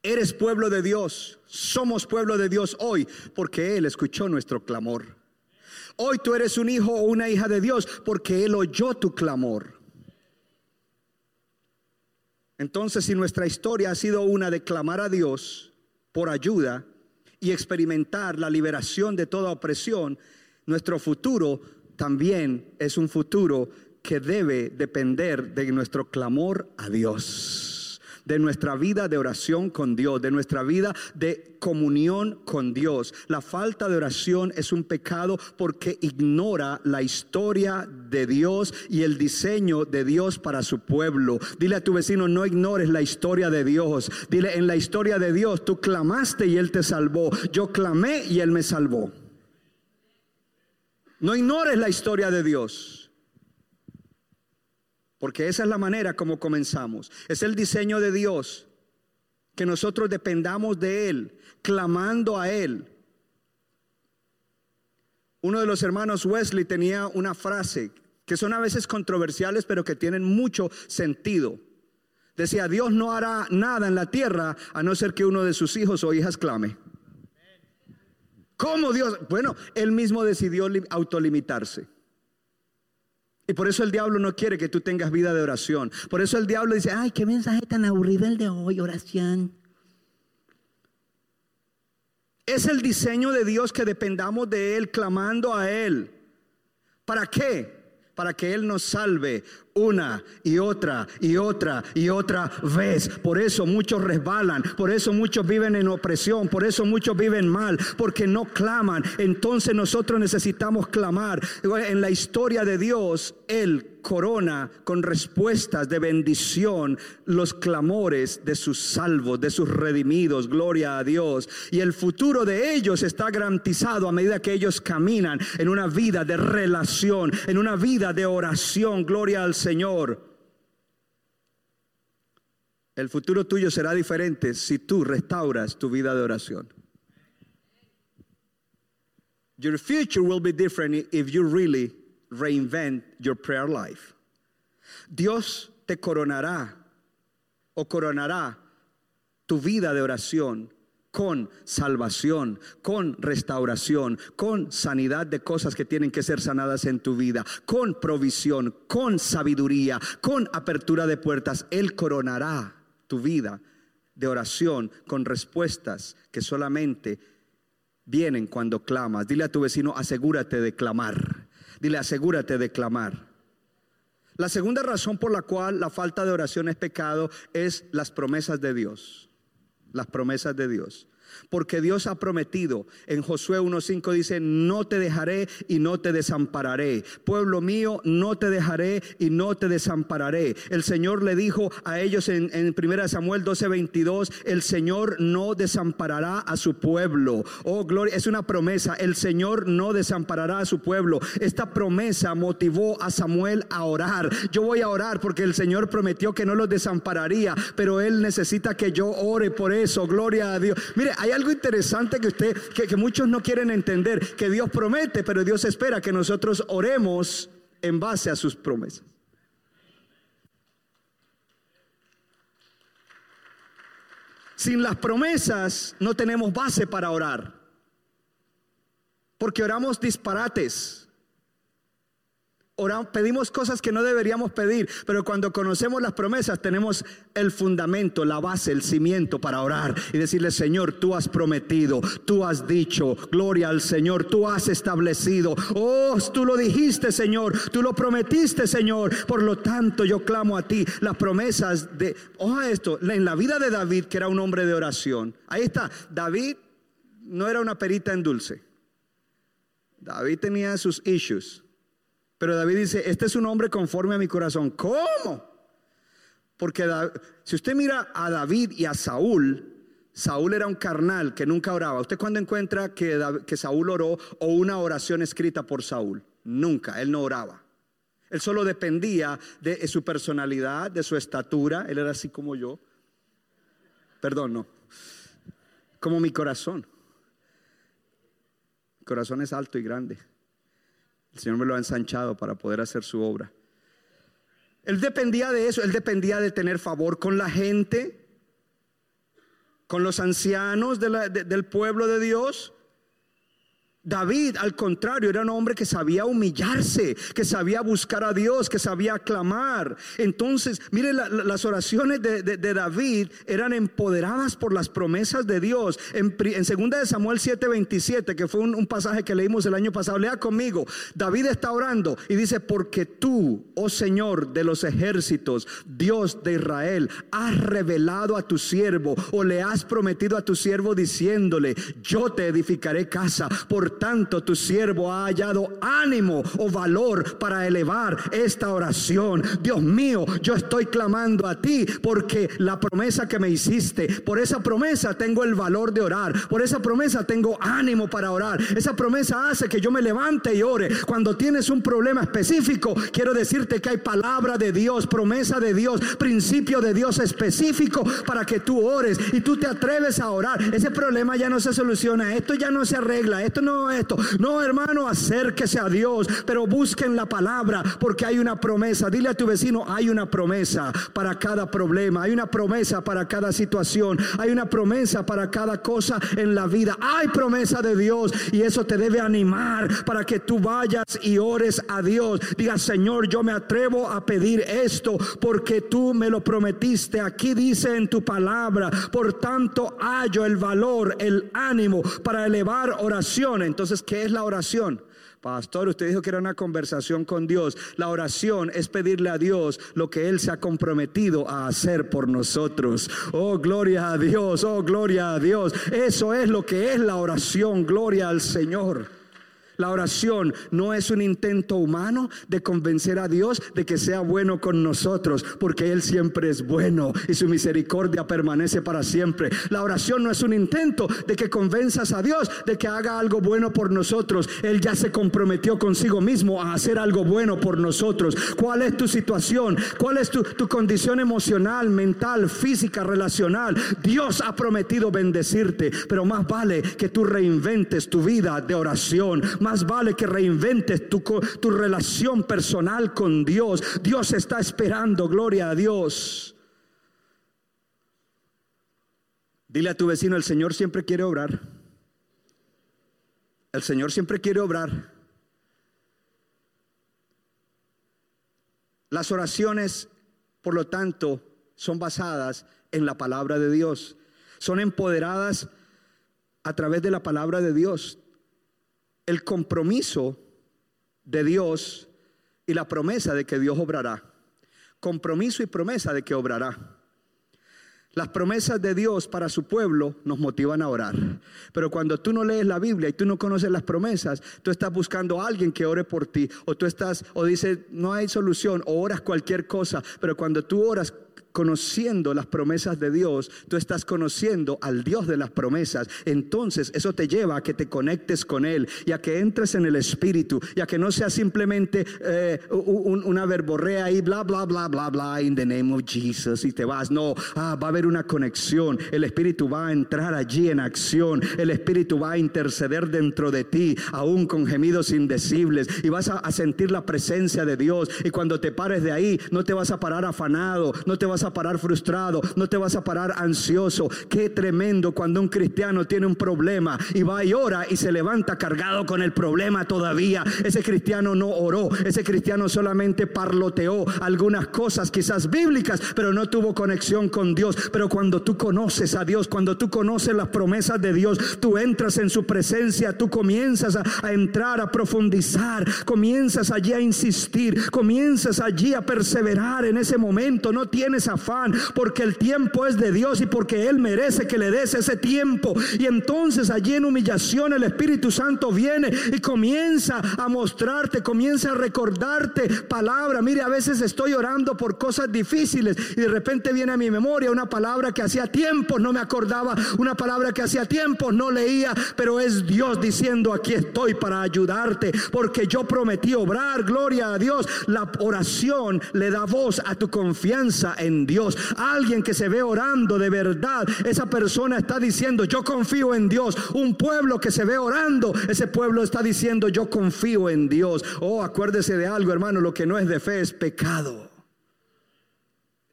Eres pueblo de Dios, somos pueblo de Dios hoy porque Él escuchó nuestro clamor. Hoy tú eres un hijo o una hija de Dios porque Él oyó tu clamor. Entonces, si nuestra historia ha sido una de clamar a Dios por ayuda, y experimentar la liberación de toda opresión, nuestro futuro también es un futuro que debe depender de nuestro clamor a Dios de nuestra vida de oración con Dios, de nuestra vida de comunión con Dios. La falta de oración es un pecado porque ignora la historia de Dios y el diseño de Dios para su pueblo. Dile a tu vecino, no ignores la historia de Dios. Dile, en la historia de Dios tú clamaste y Él te salvó. Yo clamé y Él me salvó. No ignores la historia de Dios. Porque esa es la manera como comenzamos. Es el diseño de Dios. Que nosotros dependamos de Él, clamando a Él. Uno de los hermanos Wesley tenía una frase que son a veces controversiales, pero que tienen mucho sentido. Decía, Dios no hará nada en la tierra a no ser que uno de sus hijos o hijas clame. ¿Cómo Dios? Bueno, él mismo decidió autolimitarse. Y por eso el diablo no quiere que tú tengas vida de oración. Por eso el diablo dice, ay, qué mensaje tan aburrido el de hoy, oración. Es el diseño de Dios que dependamos de Él, clamando a Él. ¿Para qué? Para que Él nos salve una y otra y otra y otra vez. Por eso muchos resbalan, por eso muchos viven en opresión, por eso muchos viven mal, porque no claman. Entonces nosotros necesitamos clamar. En la historia de Dios, Él corona con respuestas de bendición los clamores de sus salvos, de sus redimidos. Gloria a Dios. Y el futuro de ellos está garantizado a medida que ellos caminan en una vida de relación, en una vida de oración. Gloria al Señor. Señor, el futuro tuyo será diferente si tú restauras tu vida de oración. Your future will be different if you really reinvent your prayer life. Dios te coronará o coronará tu vida de oración con salvación, con restauración, con sanidad de cosas que tienen que ser sanadas en tu vida, con provisión, con sabiduría, con apertura de puertas. Él coronará tu vida de oración con respuestas que solamente vienen cuando clamas. Dile a tu vecino, asegúrate de clamar. Dile, asegúrate de clamar. La segunda razón por la cual la falta de oración es pecado es las promesas de Dios las promesas de Dios. Porque Dios ha prometido, en Josué 1.5 dice, no te dejaré y no te desampararé. Pueblo mío, no te dejaré y no te desampararé. El Señor le dijo a ellos en, en 1 Samuel 12.22, el Señor no desamparará a su pueblo. Oh, gloria, es una promesa, el Señor no desamparará a su pueblo. Esta promesa motivó a Samuel a orar. Yo voy a orar porque el Señor prometió que no los desampararía, pero Él necesita que yo ore por eso. Gloria a Dios. Mire, algo interesante que usted, que, muchos no quieren entender, que Dios promete, pero Dios espera que nosotros oremos en base a sus promesas. Sin las promesas no tenemos base para orar. Porque oramos disparates pedimos cosas que no deberíamos pedir, pero cuando conocemos las promesas tenemos el fundamento, la base, el cimiento para orar y decirle, Señor, tú has prometido, tú has dicho, gloria al Señor, tú has establecido, oh, tú lo dijiste, Señor, tú lo prometiste, Señor, por lo tanto yo clamo a ti las promesas de, ojo esto, en la vida de David, que era un hombre de oración, ahí está, David no era una perita en dulce. David tenía sus issues. Pero David dice, este es un hombre conforme a mi corazón. ¿Cómo? Porque si usted mira a David y a Saúl, Saúl era un carnal que nunca oraba. ¿Usted cuando encuentra que, que Saúl oró o una oración escrita por Saúl? Nunca, él no oraba. Él solo dependía de su personalidad, de su estatura. Él era así como yo. Perdón, no. Como mi corazón. Mi corazón es alto y grande. El Señor me lo ha ensanchado para poder hacer su obra. Él dependía de eso, él dependía de tener favor con la gente, con los ancianos del pueblo de Dios. David, al contrario, era un hombre que sabía humillarse, que sabía buscar a Dios, que sabía clamar. Entonces, mire, las oraciones de, David eran empoderadas por las promesas de Dios. En, en 2 de Samuel 7:27, que fue un, un, pasaje que leímos el año pasado, lea conmigo. David está orando y dice, porque tú, oh Señor de los ejércitos, Dios de Israel, has revelado a tu siervo o le has prometido a tu siervo diciéndole, yo te edificaré casa. Por tanto tu siervo ha hallado ánimo o valor para elevar esta oración. Dios mío, yo estoy clamando a ti porque la promesa que me hiciste, por esa promesa tengo el valor de orar, por esa promesa tengo ánimo para orar. Esa promesa hace que yo me levante y ore. Cuando tienes un problema específico, quiero decirte que hay palabra de Dios, promesa de Dios, principio de Dios específico para que tú ores y tú te atreves a orar. Ese problema ya no se soluciona, esto ya no se arregla, esto no esto. No, hermano, acérquese a Dios, pero busquen la palabra porque hay una promesa. Dile a tu vecino, hay una promesa para cada problema, hay una promesa para cada situación, hay una promesa para cada cosa en la vida. Hay promesa de Dios y eso te debe animar para que tú vayas y ores a Dios. Diga, Señor, yo me atrevo a pedir esto porque tú me lo prometiste. Aquí dice en tu palabra, por tanto hallo el valor, el ánimo para elevar oraciones entonces, ¿qué es la oración? Pastor, usted dijo que era una conversación con Dios. La oración es pedirle a Dios lo que Él se ha comprometido a hacer por nosotros. Oh, gloria a Dios, oh, gloria a Dios. Eso es lo que es la oración, gloria al Señor. La oración no es un intento humano de convencer a Dios de que sea bueno con nosotros, porque Él siempre es bueno y su misericordia permanece para siempre. La oración no es un intento de que convenzas a Dios de que haga algo bueno por nosotros. Él ya se comprometió consigo mismo a hacer algo bueno por nosotros. ¿Cuál es tu situación? ¿Cuál es tu, tu condición emocional, mental, física, relacional? Dios ha prometido bendecirte, pero más vale que tú reinventes tu vida de oración más vale que reinventes tu, tu relación personal con Dios. Dios está esperando, gloria a Dios. Dile a tu vecino, el Señor siempre quiere obrar. El Señor siempre quiere obrar. Las oraciones, por lo tanto, son basadas en la palabra de Dios. Son empoderadas a través de la palabra de Dios el compromiso de Dios y la promesa de que Dios obrará. Compromiso y promesa de que obrará. Las promesas de Dios para su pueblo nos motivan a orar. Pero cuando tú no lees la Biblia y tú no conoces las promesas, tú estás buscando a alguien que ore por ti. O tú estás, o dices, no hay solución, o oras cualquier cosa. Pero cuando tú oras conociendo las promesas de Dios, tú estás conociendo al Dios de las promesas. Entonces eso te lleva a que te conectes con Él y a que entres en el Espíritu y a que no sea simplemente eh, una verborrea y bla, bla, bla, bla, bla, in the name of Jesus y te vas. No, ah, va a haber una conexión. El Espíritu va a entrar allí en acción. El Espíritu va a interceder dentro de ti, aún con gemidos indecibles. Y vas a, a sentir la presencia de Dios. Y cuando te pares de ahí, no te vas a parar afanado, no te vas a a parar frustrado, no te vas a parar ansioso. Qué tremendo cuando un cristiano tiene un problema y va y ora y se levanta cargado con el problema todavía. Ese cristiano no oró, ese cristiano solamente parloteó algunas cosas quizás bíblicas, pero no tuvo conexión con Dios. Pero cuando tú conoces a Dios, cuando tú conoces las promesas de Dios, tú entras en su presencia, tú comienzas a, a entrar, a profundizar, comienzas allí a insistir, comienzas allí a perseverar en ese momento, no tienes afán, porque el tiempo es de Dios y porque Él merece que le des ese tiempo. Y entonces allí en humillación el Espíritu Santo viene y comienza a mostrarte, comienza a recordarte palabra. Mire, a veces estoy orando por cosas difíciles y de repente viene a mi memoria una palabra que hacía tiempo no me acordaba, una palabra que hacía tiempo no leía, pero es Dios diciendo, aquí estoy para ayudarte, porque yo prometí obrar, gloria a Dios. La oración le da voz a tu confianza en Dios. Alguien que se ve orando de verdad, esa persona está diciendo, yo confío en Dios. Un pueblo que se ve orando, ese pueblo está diciendo, yo confío en Dios. Oh, acuérdese de algo, hermano, lo que no es de fe es pecado.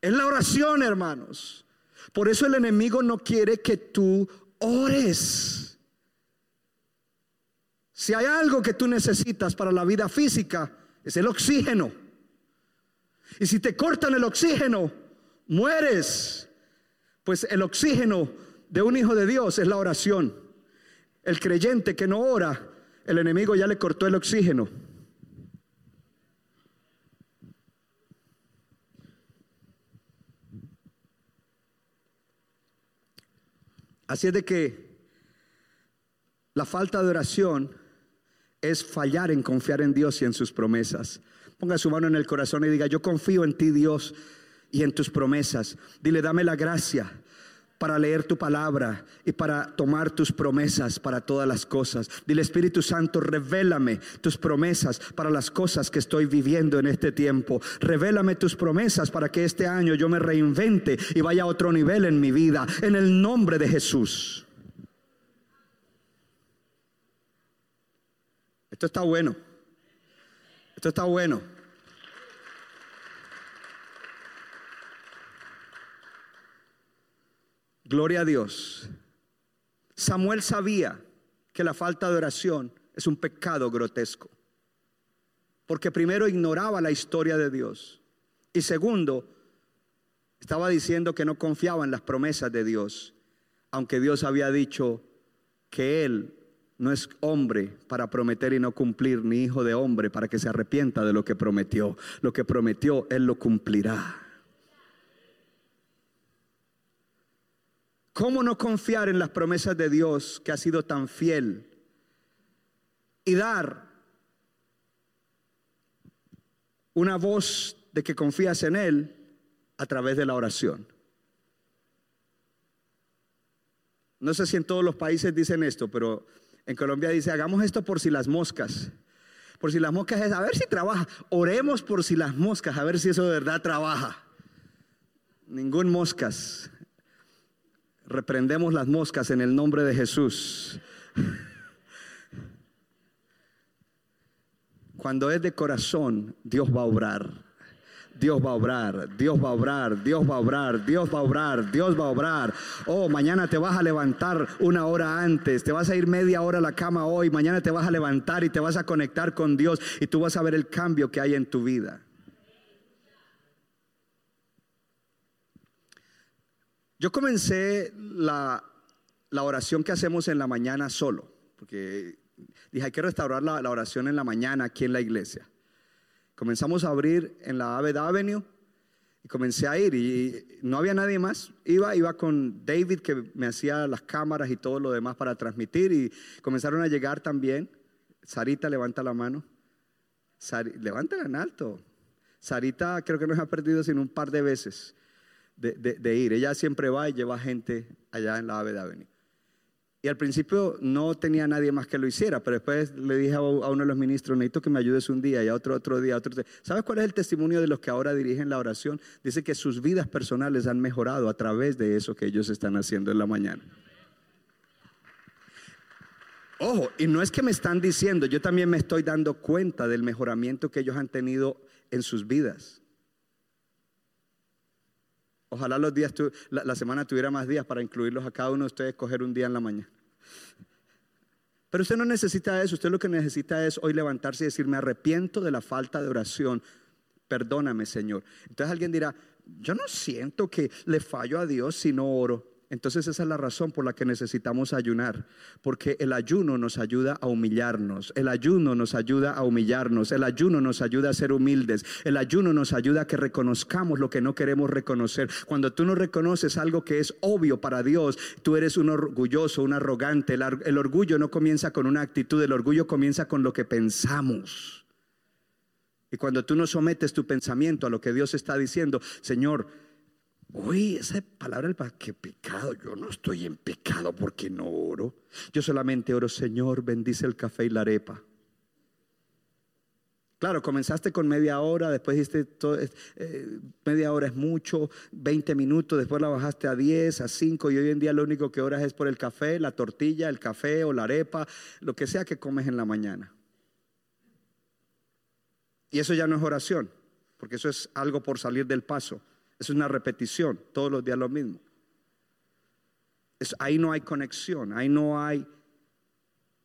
Es la oración, hermanos. Por eso el enemigo no quiere que tú ores. Si hay algo que tú necesitas para la vida física, es el oxígeno. Y si te cortan el oxígeno, mueres. Pues el oxígeno de un hijo de Dios es la oración. El creyente que no ora, el enemigo ya le cortó el oxígeno. Así es de que la falta de oración es fallar en confiar en Dios y en sus promesas. Ponga su mano en el corazón y diga, yo confío en ti Dios y en tus promesas. Dile, dame la gracia para leer tu palabra y para tomar tus promesas para todas las cosas. Dile Espíritu Santo, revélame tus promesas para las cosas que estoy viviendo en este tiempo. Revélame tus promesas para que este año yo me reinvente y vaya a otro nivel en mi vida. En el nombre de Jesús. Esto está bueno. Esto está bueno. Gloria a Dios. Samuel sabía que la falta de oración es un pecado grotesco. Porque primero ignoraba la historia de Dios. Y segundo, estaba diciendo que no confiaba en las promesas de Dios. Aunque Dios había dicho que Él no es hombre para prometer y no cumplir, ni hijo de hombre para que se arrepienta de lo que prometió. Lo que prometió, Él lo cumplirá. ¿Cómo no confiar en las promesas de Dios que ha sido tan fiel? Y dar una voz de que confías en Él a través de la oración. No sé si en todos los países dicen esto, pero en Colombia dice, hagamos esto por si las moscas. Por si las moscas es, a ver si trabaja. Oremos por si las moscas, a ver si eso de verdad trabaja. Ningún moscas. Reprendemos las moscas en el nombre de Jesús. Cuando es de corazón, Dios va a obrar. Dios va a obrar, Dios va a obrar, Dios va a obrar, Dios va a obrar, Dios va a obrar. Oh, mañana te vas a levantar una hora antes, te vas a ir media hora a la cama hoy, mañana te vas a levantar y te vas a conectar con Dios y tú vas a ver el cambio que hay en tu vida. Yo comencé la, oración que hacemos en la mañana solo, porque dije, hay que restaurar la, oración en la mañana aquí en la iglesia. Comenzamos a abrir en la Aved Avenue y comencé a ir y no había nadie más. Iba, iba con David que me hacía las cámaras y todo lo demás para transmitir y comenzaron a llegar también. Sarita, levanta la mano. levántala en alto. Sarita creo que nos ha perdido sino un par de veces de, ir. Ella siempre va y lleva gente allá en la Ave de. Y al principio no tenía nadie más que lo hiciera, pero después le dije a, uno de los ministros, necesito que me ayudes un día y a otro otro día, otro día. ¿Sabes cuál es el testimonio de los que ahora dirigen la oración? Dice que sus vidas personales han mejorado a través de eso que ellos están haciendo en la mañana. Ojo, y no es que me están diciendo, yo también me estoy dando cuenta del mejoramiento que ellos han tenido en sus vidas. Ojalá los días, la, semana tuviera más días para incluirlos a cada uno de ustedes, coger un día en la mañana. Pero usted no necesita eso, usted lo que necesita es hoy levantarse y decir, me arrepiento de la falta de oración, perdóname Señor. Entonces alguien dirá, yo no siento que le fallo a Dios si no oro. Entonces esa es la razón por la que necesitamos ayunar, porque el ayuno nos ayuda a humillarnos, el ayuno nos ayuda a humillarnos, el ayuno nos ayuda a ser humildes, el ayuno nos ayuda a que reconozcamos lo que no queremos reconocer. Cuando tú no reconoces algo que es obvio para Dios, tú eres un orgulloso, un arrogante. El, orgullo no comienza con una actitud, el orgullo comienza con lo que pensamos. Y cuando tú no sometes tu pensamiento a lo que Dios está diciendo, Señor, Uy, esa palabra, el que pecado, yo no estoy en pecado porque no oro. Yo solamente oro, Señor, bendice el café y la arepa. Claro, comenzaste con media hora, después dijiste eh, media hora es mucho, 20 minutos, después la bajaste a 10, a 5 y hoy en día lo único que oras es por el café, la tortilla, el café o la arepa, lo que sea que comes en la mañana. Y eso ya no es oración, porque eso es algo por salir del paso. Es una repetición, todos los días lo mismo. ahí no hay conexión, ahí no hay...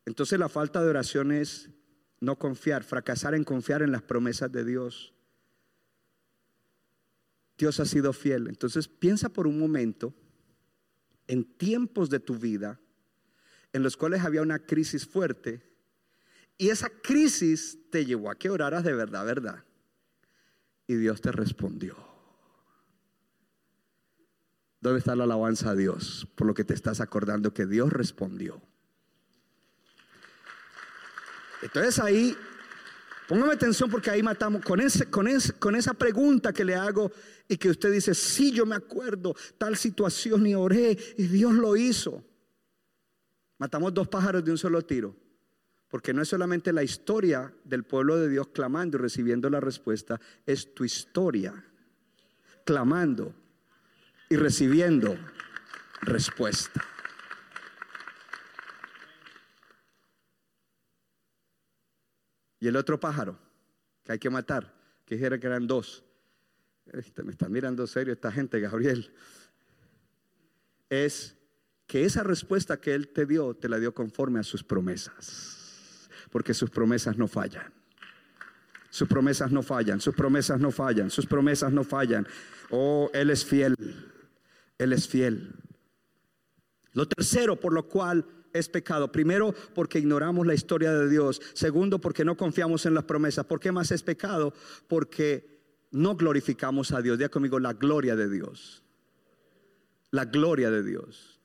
Entonces la falta de oración es no confiar, fracasar en confiar en las promesas de Dios. Dios ha sido fiel. Entonces piensa por un momento en tiempos de tu vida en los cuales había una crisis fuerte y esa crisis te llevó a que oraras de verdad, verdad. Y Dios te respondió. ¿Dónde está la alabanza a Dios? Por lo que te estás acordando que Dios respondió. Entonces ahí, póngame atención porque ahí matamos con, con, con esa pregunta que le hago y que usted dice, sí, yo me acuerdo tal situación y oré y Dios lo hizo. Matamos dos pájaros de un solo tiro. Porque no es solamente la historia del pueblo de Dios clamando y recibiendo la respuesta, es tu historia clamando y recibiendo respuesta. Y el otro pájaro que hay que matar, que dijera que eran dos. Este, me está mirando serio esta gente, Gabriel. Es que esa respuesta que Él te dio, te la dio conforme a sus promesas. Porque sus promesas no fallan. Sus promesas no fallan, sus promesas no fallan, sus promesas no fallan. Oh, Él es fiel. Él es fiel. Lo tercero por lo cual es pecado. Primero, porque ignoramos la historia de Dios. Segundo, porque no confiamos en las promesas. ¿Por qué más es pecado? Porque no glorificamos a Dios. Diga conmigo la gloria de Dios. La gloria de Dios.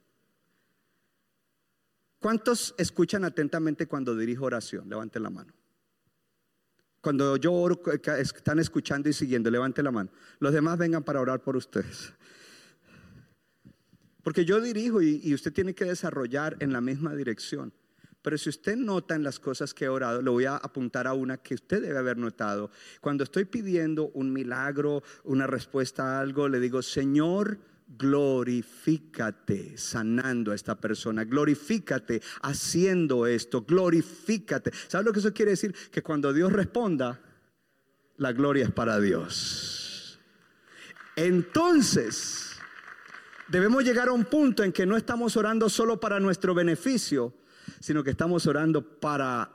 ¿Cuántos escuchan atentamente cuando dirijo oración? Levanten la mano. Cuando yo oro, están escuchando y siguiendo, levanten la mano. Los demás vengan para orar por ustedes. Porque yo dirijo y, usted tiene que desarrollar en la misma dirección. Pero si usted nota en las cosas que he orado, le voy a apuntar a una que usted debe haber notado. Cuando estoy pidiendo un milagro, una respuesta a algo, le digo, Señor, glorifícate sanando a esta persona, glorifícate haciendo esto, glorifícate. ¿Sabes lo que eso quiere decir? Que cuando Dios responda, la gloria es para Dios. Entonces, Debemos llegar a un punto en que no estamos orando solo para nuestro beneficio, sino que estamos orando para,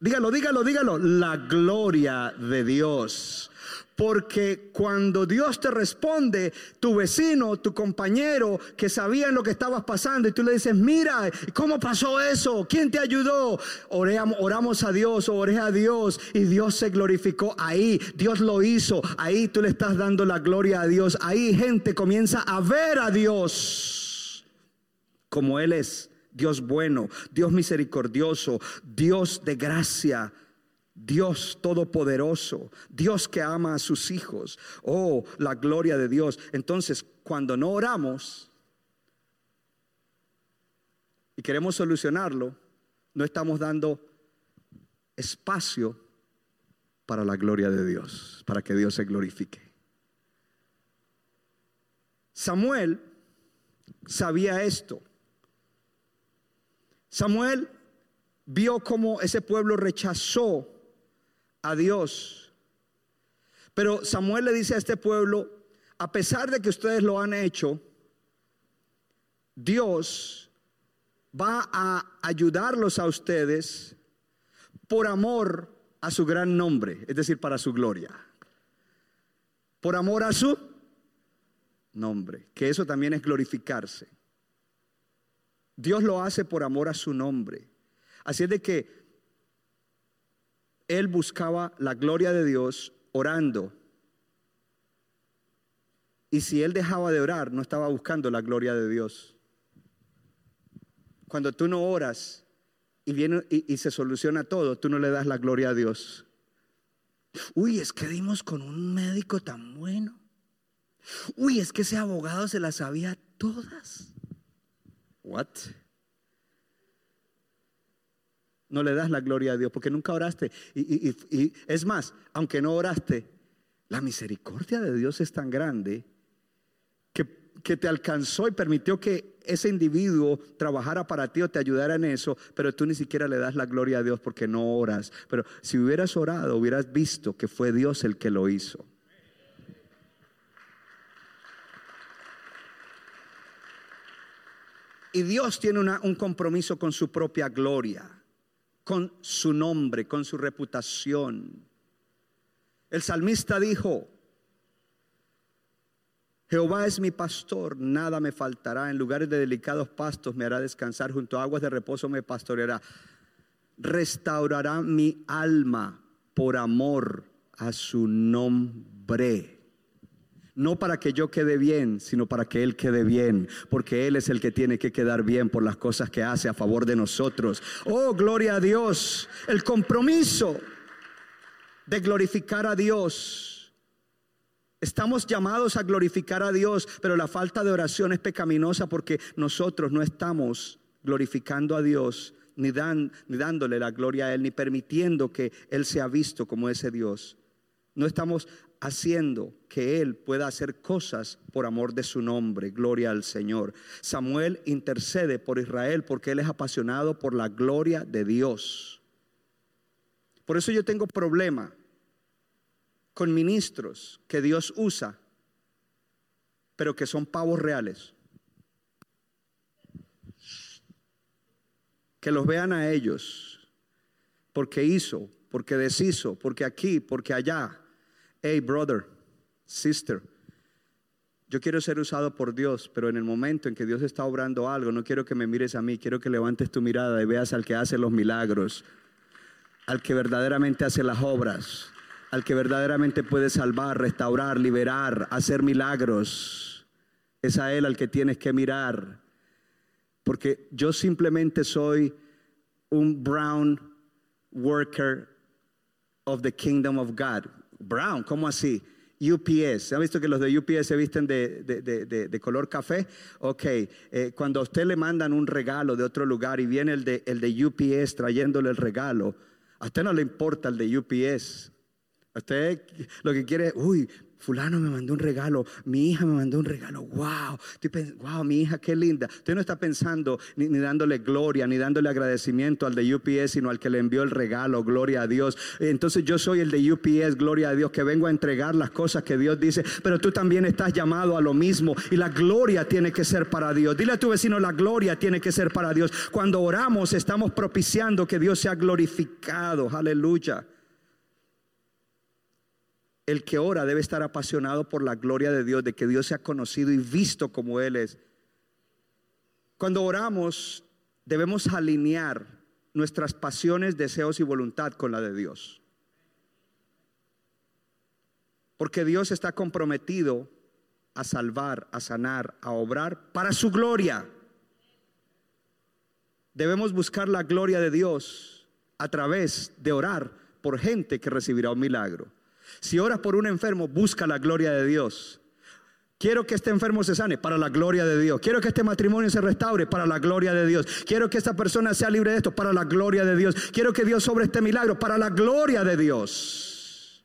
dígalo, dígalo, dígalo, la gloria de Dios. Porque cuando Dios te responde, tu vecino, tu compañero que sabían lo que estabas pasando y tú le dices, mira, ¿cómo pasó eso? ¿Quién te ayudó? Oramos, oramos a Dios, oré a Dios y Dios se glorificó ahí. Dios lo hizo. Ahí tú le estás dando la gloria a Dios. Ahí gente comienza a ver a Dios como Él es. Dios bueno, Dios misericordioso, Dios de gracia, Dios todopoderoso, Dios que ama a sus hijos, oh, la gloria de Dios. Entonces, cuando no oramos y queremos solucionarlo, no estamos dando espacio para la gloria de Dios, para que Dios se glorifique. Samuel sabía esto. Samuel vio cómo ese pueblo rechazó a Dios. Pero Samuel le dice a este pueblo, a pesar de que ustedes lo han hecho, Dios va a ayudarlos a ustedes por amor a su gran nombre, es decir, para su gloria. Por amor a su nombre, que eso también es glorificarse. Dios lo hace por amor a su nombre. Así es de que él buscaba la gloria de Dios orando. Y si él dejaba de orar, no estaba buscando la gloria de Dios. Cuando tú no oras y, viene, y, se soluciona todo, tú no le das la gloria a Dios. Uy, es que dimos con un médico tan bueno. Uy, es que ese abogado se las sabía todas. What? No le das la gloria a Dios porque nunca oraste. Y, y, es más, aunque no oraste, la misericordia de Dios es tan grande que, que te alcanzó y permitió que ese individuo trabajara para ti o te ayudara en eso, pero tú ni siquiera le das la gloria a Dios porque no oras. Pero si hubieras orado, hubieras visto que fue Dios el que lo hizo. Y Dios tiene un compromiso con su propia gloria, con su nombre, con su reputación. El salmista dijo, Jehová es mi pastor, nada me faltará. En lugares de delicados pastos me hará descansar, junto a aguas de reposo me pastoreará. Restaurará mi alma por amor a su nombre no para que yo quede bien, sino para que Él quede bien, porque Él es el que tiene que quedar bien por las cosas que hace a favor de nosotros. Oh, gloria a Dios, el compromiso de glorificar a Dios. Estamos llamados a glorificar a Dios, pero la falta de oración es pecaminosa porque nosotros no estamos glorificando a Dios, ni, dan, ni dándole la gloria a Él, ni permitiendo que Él sea visto como ese Dios. No estamos haciendo que Él pueda hacer cosas por amor de su nombre. Gloria al Señor. Samuel intercede por Israel porque Él es apasionado por la gloria de Dios. Por eso yo tengo problema con ministros que Dios usa, pero que son pavos reales. Que los vean a ellos, porque hizo, porque deshizo, porque aquí, porque allá hey brother, sister, yo quiero ser usado por Dios, pero en el momento en que Dios está obrando algo, no quiero que me mires a mí, quiero que levantes tu mirada y veas al que hace los milagros, al que verdaderamente hace las obras, al que verdaderamente puede salvar, restaurar, liberar, hacer milagros. Es a Él al que tienes que mirar, porque yo simplemente soy un brown worker of the kingdom of God. Brown, ¿cómo así? UPS. ¿Ha visto que los de UPS se visten de, color café? Ok, eh, cuando a usted le mandan un regalo de otro lugar y viene el de, el de UPS trayéndole el regalo, a usted no le importa el de UPS. A usted lo que quiere, uy, fulano me mandó un regalo, mi hija me mandó un regalo, wow, wow, mi hija qué linda. Usted no está pensando ni, dándole gloria, ni dándole agradecimiento al de UPS, sino al que le envió el regalo, gloria a Dios. Entonces yo soy el de UPS, gloria a Dios, que vengo a entregar las cosas que Dios dice, pero tú también estás llamado a lo mismo y la gloria tiene que ser para Dios. Dile a tu vecino, la gloria tiene que ser para Dios. Cuando oramos estamos propiciando que Dios sea glorificado, aleluya. El que ora debe estar apasionado por la gloria de Dios, de que Dios sea conocido y visto como Él es. Cuando oramos, debemos alinear nuestras pasiones, deseos y voluntad con la de Dios. Porque Dios está comprometido a salvar, a sanar, a obrar para su gloria. Debemos buscar la gloria de Dios a través de orar por gente que recibirá un milagro. Si oras por un enfermo, busca la gloria de Dios. Quiero que este enfermo se sane para la gloria de Dios. Quiero que este matrimonio se restaure para la gloria de Dios. Quiero que esta persona sea libre de esto para la gloria de Dios. Quiero que Dios sobre este milagro para la gloria de Dios.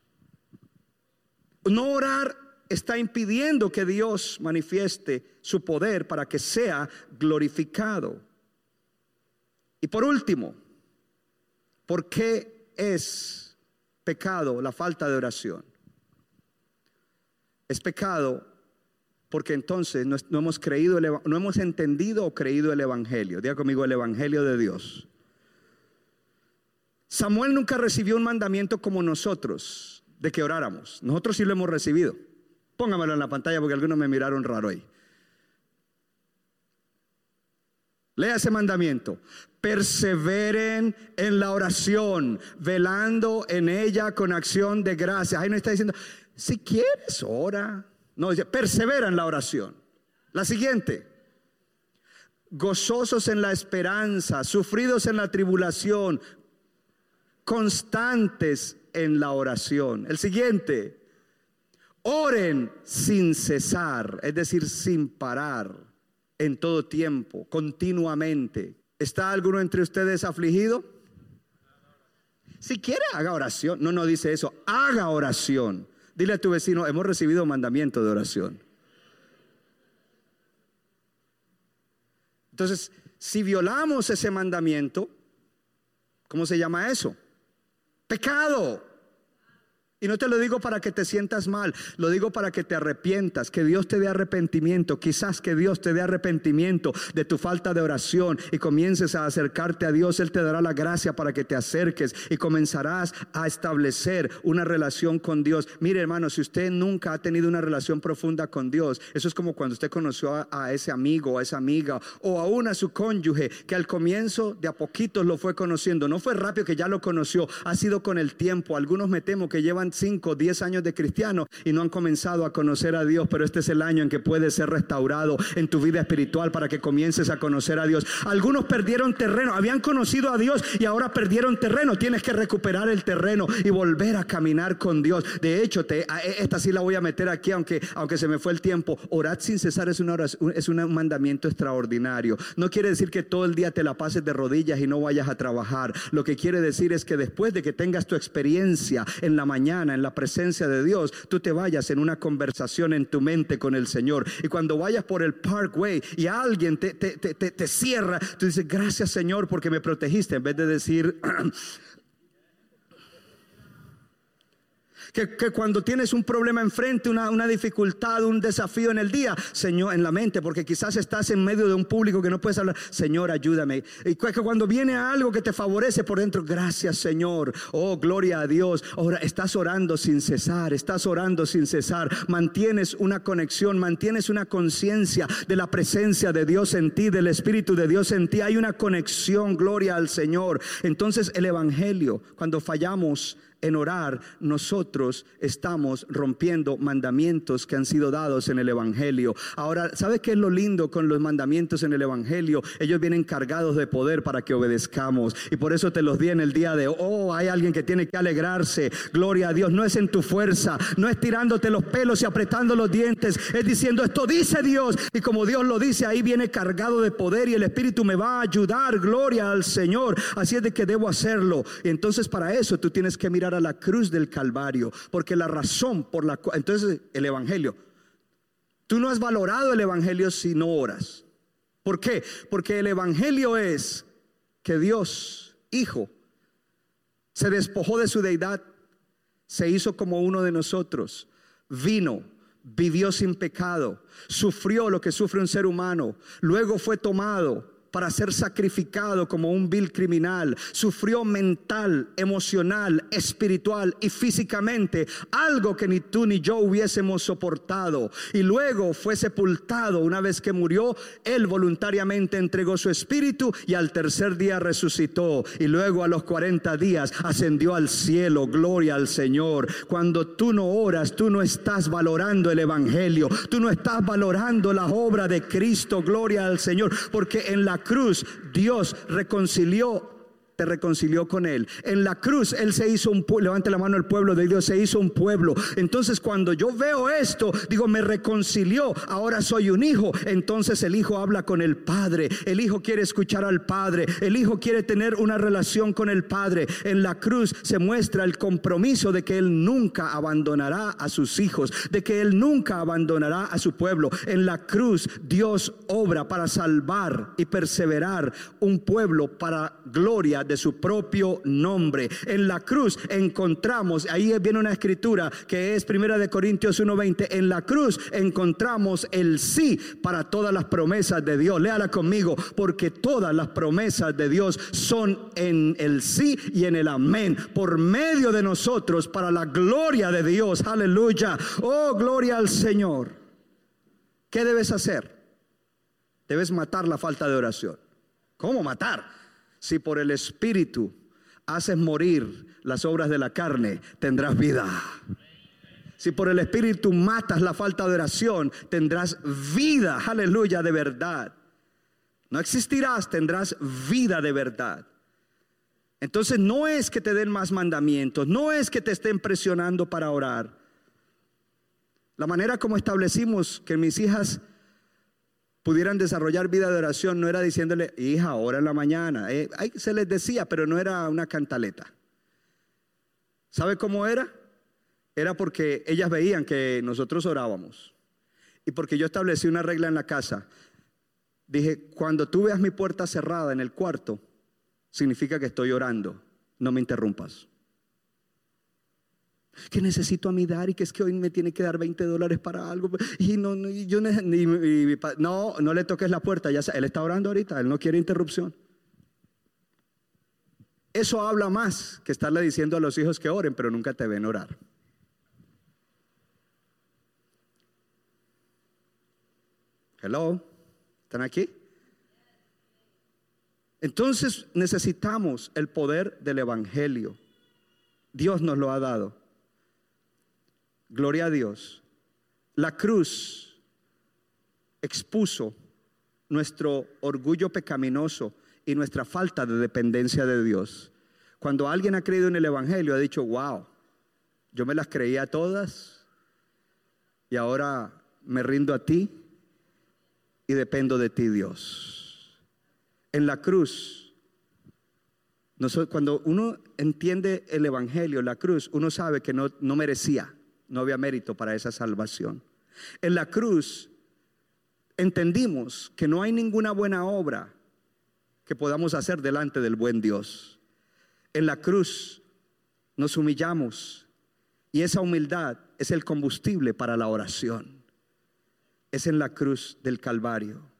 No orar está impidiendo que Dios manifieste su poder para que sea glorificado. Y por último, ¿por qué es pecado la falta de oración. Es pecado porque entonces no, hemos creído, no hemos entendido o creído el Evangelio. Diga conmigo el Evangelio de Dios. Samuel nunca recibió un mandamiento como nosotros de que oráramos. Nosotros sí lo hemos recibido. Póngamelo en la pantalla porque algunos me miraron raro ahí. Lea ese mandamiento. Perseveren en la oración, velando en ella con acción de gracia. Ahí no está diciendo, si quieres, ora. No, dice, persevera en la oración. La siguiente. Gozosos en la esperanza, sufridos en la tribulación, constantes en la oración. El siguiente. Oren sin cesar, es decir, sin parar en todo tiempo, continuamente. ¿Está alguno entre ustedes afligido? Si quiere, haga oración. No, no dice eso. Haga oración. Dile a tu vecino, hemos recibido mandamiento de oración. Entonces, si violamos ese mandamiento, ¿cómo se llama eso? Pecado. Y no te lo digo para que te sientas mal, lo digo para que te arrepientas, que Dios te dé arrepentimiento, quizás que Dios te dé arrepentimiento de tu falta de oración y comiences a acercarte a Dios, Él te dará la gracia para que te acerques y comenzarás a establecer una relación con Dios. Mire hermano, si usted nunca ha tenido una relación profunda con Dios, eso es como cuando usted conoció a, ese amigo, a esa amiga o aún a su cónyuge, que al comienzo de a poquitos lo fue conociendo, no fue rápido que ya lo conoció, ha sido con el tiempo, algunos me temo que llevan 5, 10 años de cristiano y no han comenzado a conocer a Dios, pero este es el año en que puede ser restaurado en tu vida espiritual para que comiences a conocer a Dios. Algunos perdieron terreno, habían conocido a Dios y ahora perdieron terreno. Tienes que recuperar el terreno y volver a caminar con Dios. De hecho, te, esta sí la voy a meter aquí, aunque, aunque se me fue el tiempo. Orad sin cesar es, una es un mandamiento extraordinario. No quiere decir que todo el día te la pases de rodillas y no vayas a trabajar. Lo que quiere decir es que después de que tengas tu experiencia en la mañana, en la presencia de Dios, tú te vayas en una conversación en tu mente con el Señor. Y cuando vayas por el Parkway y alguien te, te, te, te cierra, tú dices, gracias Señor porque me protegiste, en vez de decir... Que, cuando tienes un problema enfrente, una, una, dificultad, un desafío en el día, Señor, en la mente, porque quizás estás en medio de un público que no puedes hablar, Señor, ayúdame. Y que cuando viene algo que te favorece por dentro, gracias Señor, oh, gloria a Dios. Ahora estás orando sin cesar, estás orando sin cesar, mantienes una conexión, mantienes una conciencia de la presencia de Dios en ti, del Espíritu de Dios en ti. Hay una conexión, gloria al Señor. Entonces el Evangelio, cuando fallamos, en orar, nosotros estamos rompiendo mandamientos que han sido dados en el Evangelio. Ahora, ¿sabe qué es lo lindo con los mandamientos en el Evangelio? Ellos vienen cargados de poder para que obedezcamos. Y por eso te los di en el día de, oh, hay alguien que tiene que alegrarse. Gloria a Dios. No es en tu fuerza, no es tirándote los pelos y apretando los dientes. Es diciendo, esto dice Dios. Y como Dios lo dice, ahí viene cargado de poder y el Espíritu me va a ayudar. Gloria al Señor. Así es de que debo hacerlo. Y entonces para eso tú tienes que mirar a la cruz del Calvario, porque la razón por la cual, entonces el Evangelio, tú no has valorado el Evangelio si no oras. ¿Por qué? Porque el Evangelio es que Dios, Hijo, se despojó de su deidad, se hizo como uno de nosotros, vino, vivió sin pecado, sufrió lo que sufre un ser humano, luego fue tomado para ser sacrificado como un vil criminal. Sufrió mental, emocional, espiritual y físicamente algo que ni tú ni yo hubiésemos soportado. Y luego fue sepultado. Una vez que murió, él voluntariamente entregó su espíritu y al tercer día resucitó. Y luego a los 40 días ascendió al cielo. Gloria al Señor. Cuando tú no oras, tú no estás valorando el Evangelio. Tú no estás valorando la obra de Cristo. Gloria al Señor. Porque en la cruz Dios reconcilió te reconcilió con él. En la cruz él se hizo un pueblo, levante la mano el pueblo de Dios, se hizo un pueblo. Entonces cuando yo veo esto, digo, me reconcilió, ahora soy un hijo. Entonces el hijo habla con el padre, el hijo quiere escuchar al padre, el hijo quiere tener una relación con el padre. En la cruz se muestra el compromiso de que él nunca abandonará a sus hijos, de que él nunca abandonará a su pueblo. En la cruz Dios obra para salvar y perseverar un pueblo para gloria de su propio nombre. En la cruz encontramos, ahí viene una escritura que es primera de Corintios 1:20, en la cruz encontramos el sí para todas las promesas de Dios. Léala conmigo, porque todas las promesas de Dios son en el sí y en el amén, por medio de nosotros para la gloria de Dios. Aleluya. Oh, gloria al Señor. ¿Qué debes hacer? Debes matar la falta de oración. ¿Cómo matar? Si por el Espíritu haces morir las obras de la carne, tendrás vida. Si por el Espíritu matas la falta de oración, tendrás vida, aleluya, de verdad. No existirás, tendrás vida de verdad. Entonces no es que te den más mandamientos, no es que te estén presionando para orar. La manera como establecimos que mis hijas pudieran desarrollar vida de oración no era diciéndole, hija, ora en la mañana. Eh, se les decía, pero no era una cantaleta. ¿Sabe cómo era? Era porque ellas veían que nosotros orábamos. Y porque yo establecí una regla en la casa. Dije, cuando tú veas mi puerta cerrada en el cuarto, significa que estoy orando. No me interrumpas que necesito a mí dar y que es que hoy me tiene que dar 20 dólares para algo. Y no, no, yo no, no le toques la puerta, ya él está orando ahorita, él no quiere interrupción. Eso habla más que estarle diciendo a los hijos que oren, pero nunca te ven orar. Hello, ¿están aquí? Entonces necesitamos el poder del Evangelio. Dios nos lo ha dado. Gloria a Dios. La cruz expuso nuestro orgullo pecaminoso y nuestra falta de dependencia de Dios. Cuando alguien ha creído en el Evangelio, ha dicho, wow, yo me las creía todas y ahora me rindo a ti y dependo de ti, Dios. En la cruz, cuando uno entiende el Evangelio, la cruz, uno sabe que no, no merecía. No había mérito para esa salvación. En la cruz entendimos que no hay ninguna buena obra que podamos hacer delante del buen Dios. En la cruz nos humillamos y esa humildad es el combustible para la oración. Es en la cruz del Calvario.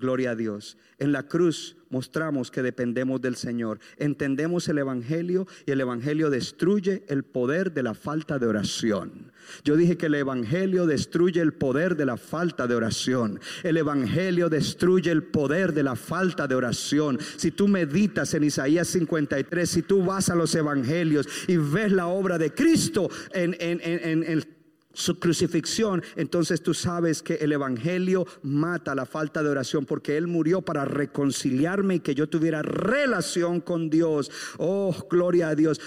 Gloria a Dios. En la cruz mostramos que dependemos del Señor. Entendemos el Evangelio y el Evangelio destruye el poder de la falta de oración. Yo dije que el Evangelio destruye el poder de la falta de oración. El Evangelio destruye el poder de la falta de oración. Si tú meditas en Isaías 53, si tú vas a los Evangelios y ves la obra de Cristo en, en, en, en su crucifixión, entonces tú sabes que el Evangelio mata la falta de oración porque Él murió para reconciliarme y que yo tuviera relación con Dios. Oh, gloria a Dios.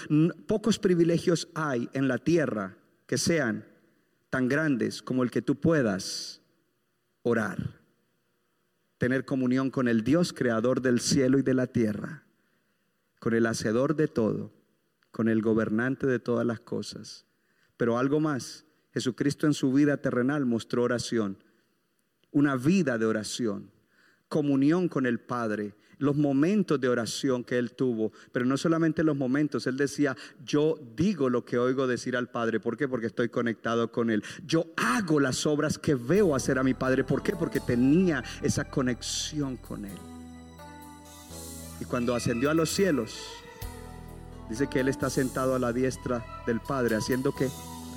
Pocos privilegios hay en la tierra que sean tan grandes como el que tú puedas orar. Tener comunión con el Dios creador del cielo y de la tierra, con el hacedor de todo, con el gobernante de todas las cosas. Pero algo más Jesucristo en su vida terrenal mostró oración, una vida de oración, comunión con el Padre, los momentos de oración que él tuvo, pero no solamente los momentos, él decía, yo digo lo que oigo decir al Padre, ¿por qué? Porque estoy conectado con él. Yo hago las obras que veo hacer a mi Padre, ¿por qué? Porque tenía esa conexión con él. Y cuando ascendió a los cielos, dice que él está sentado a la diestra del Padre, haciendo que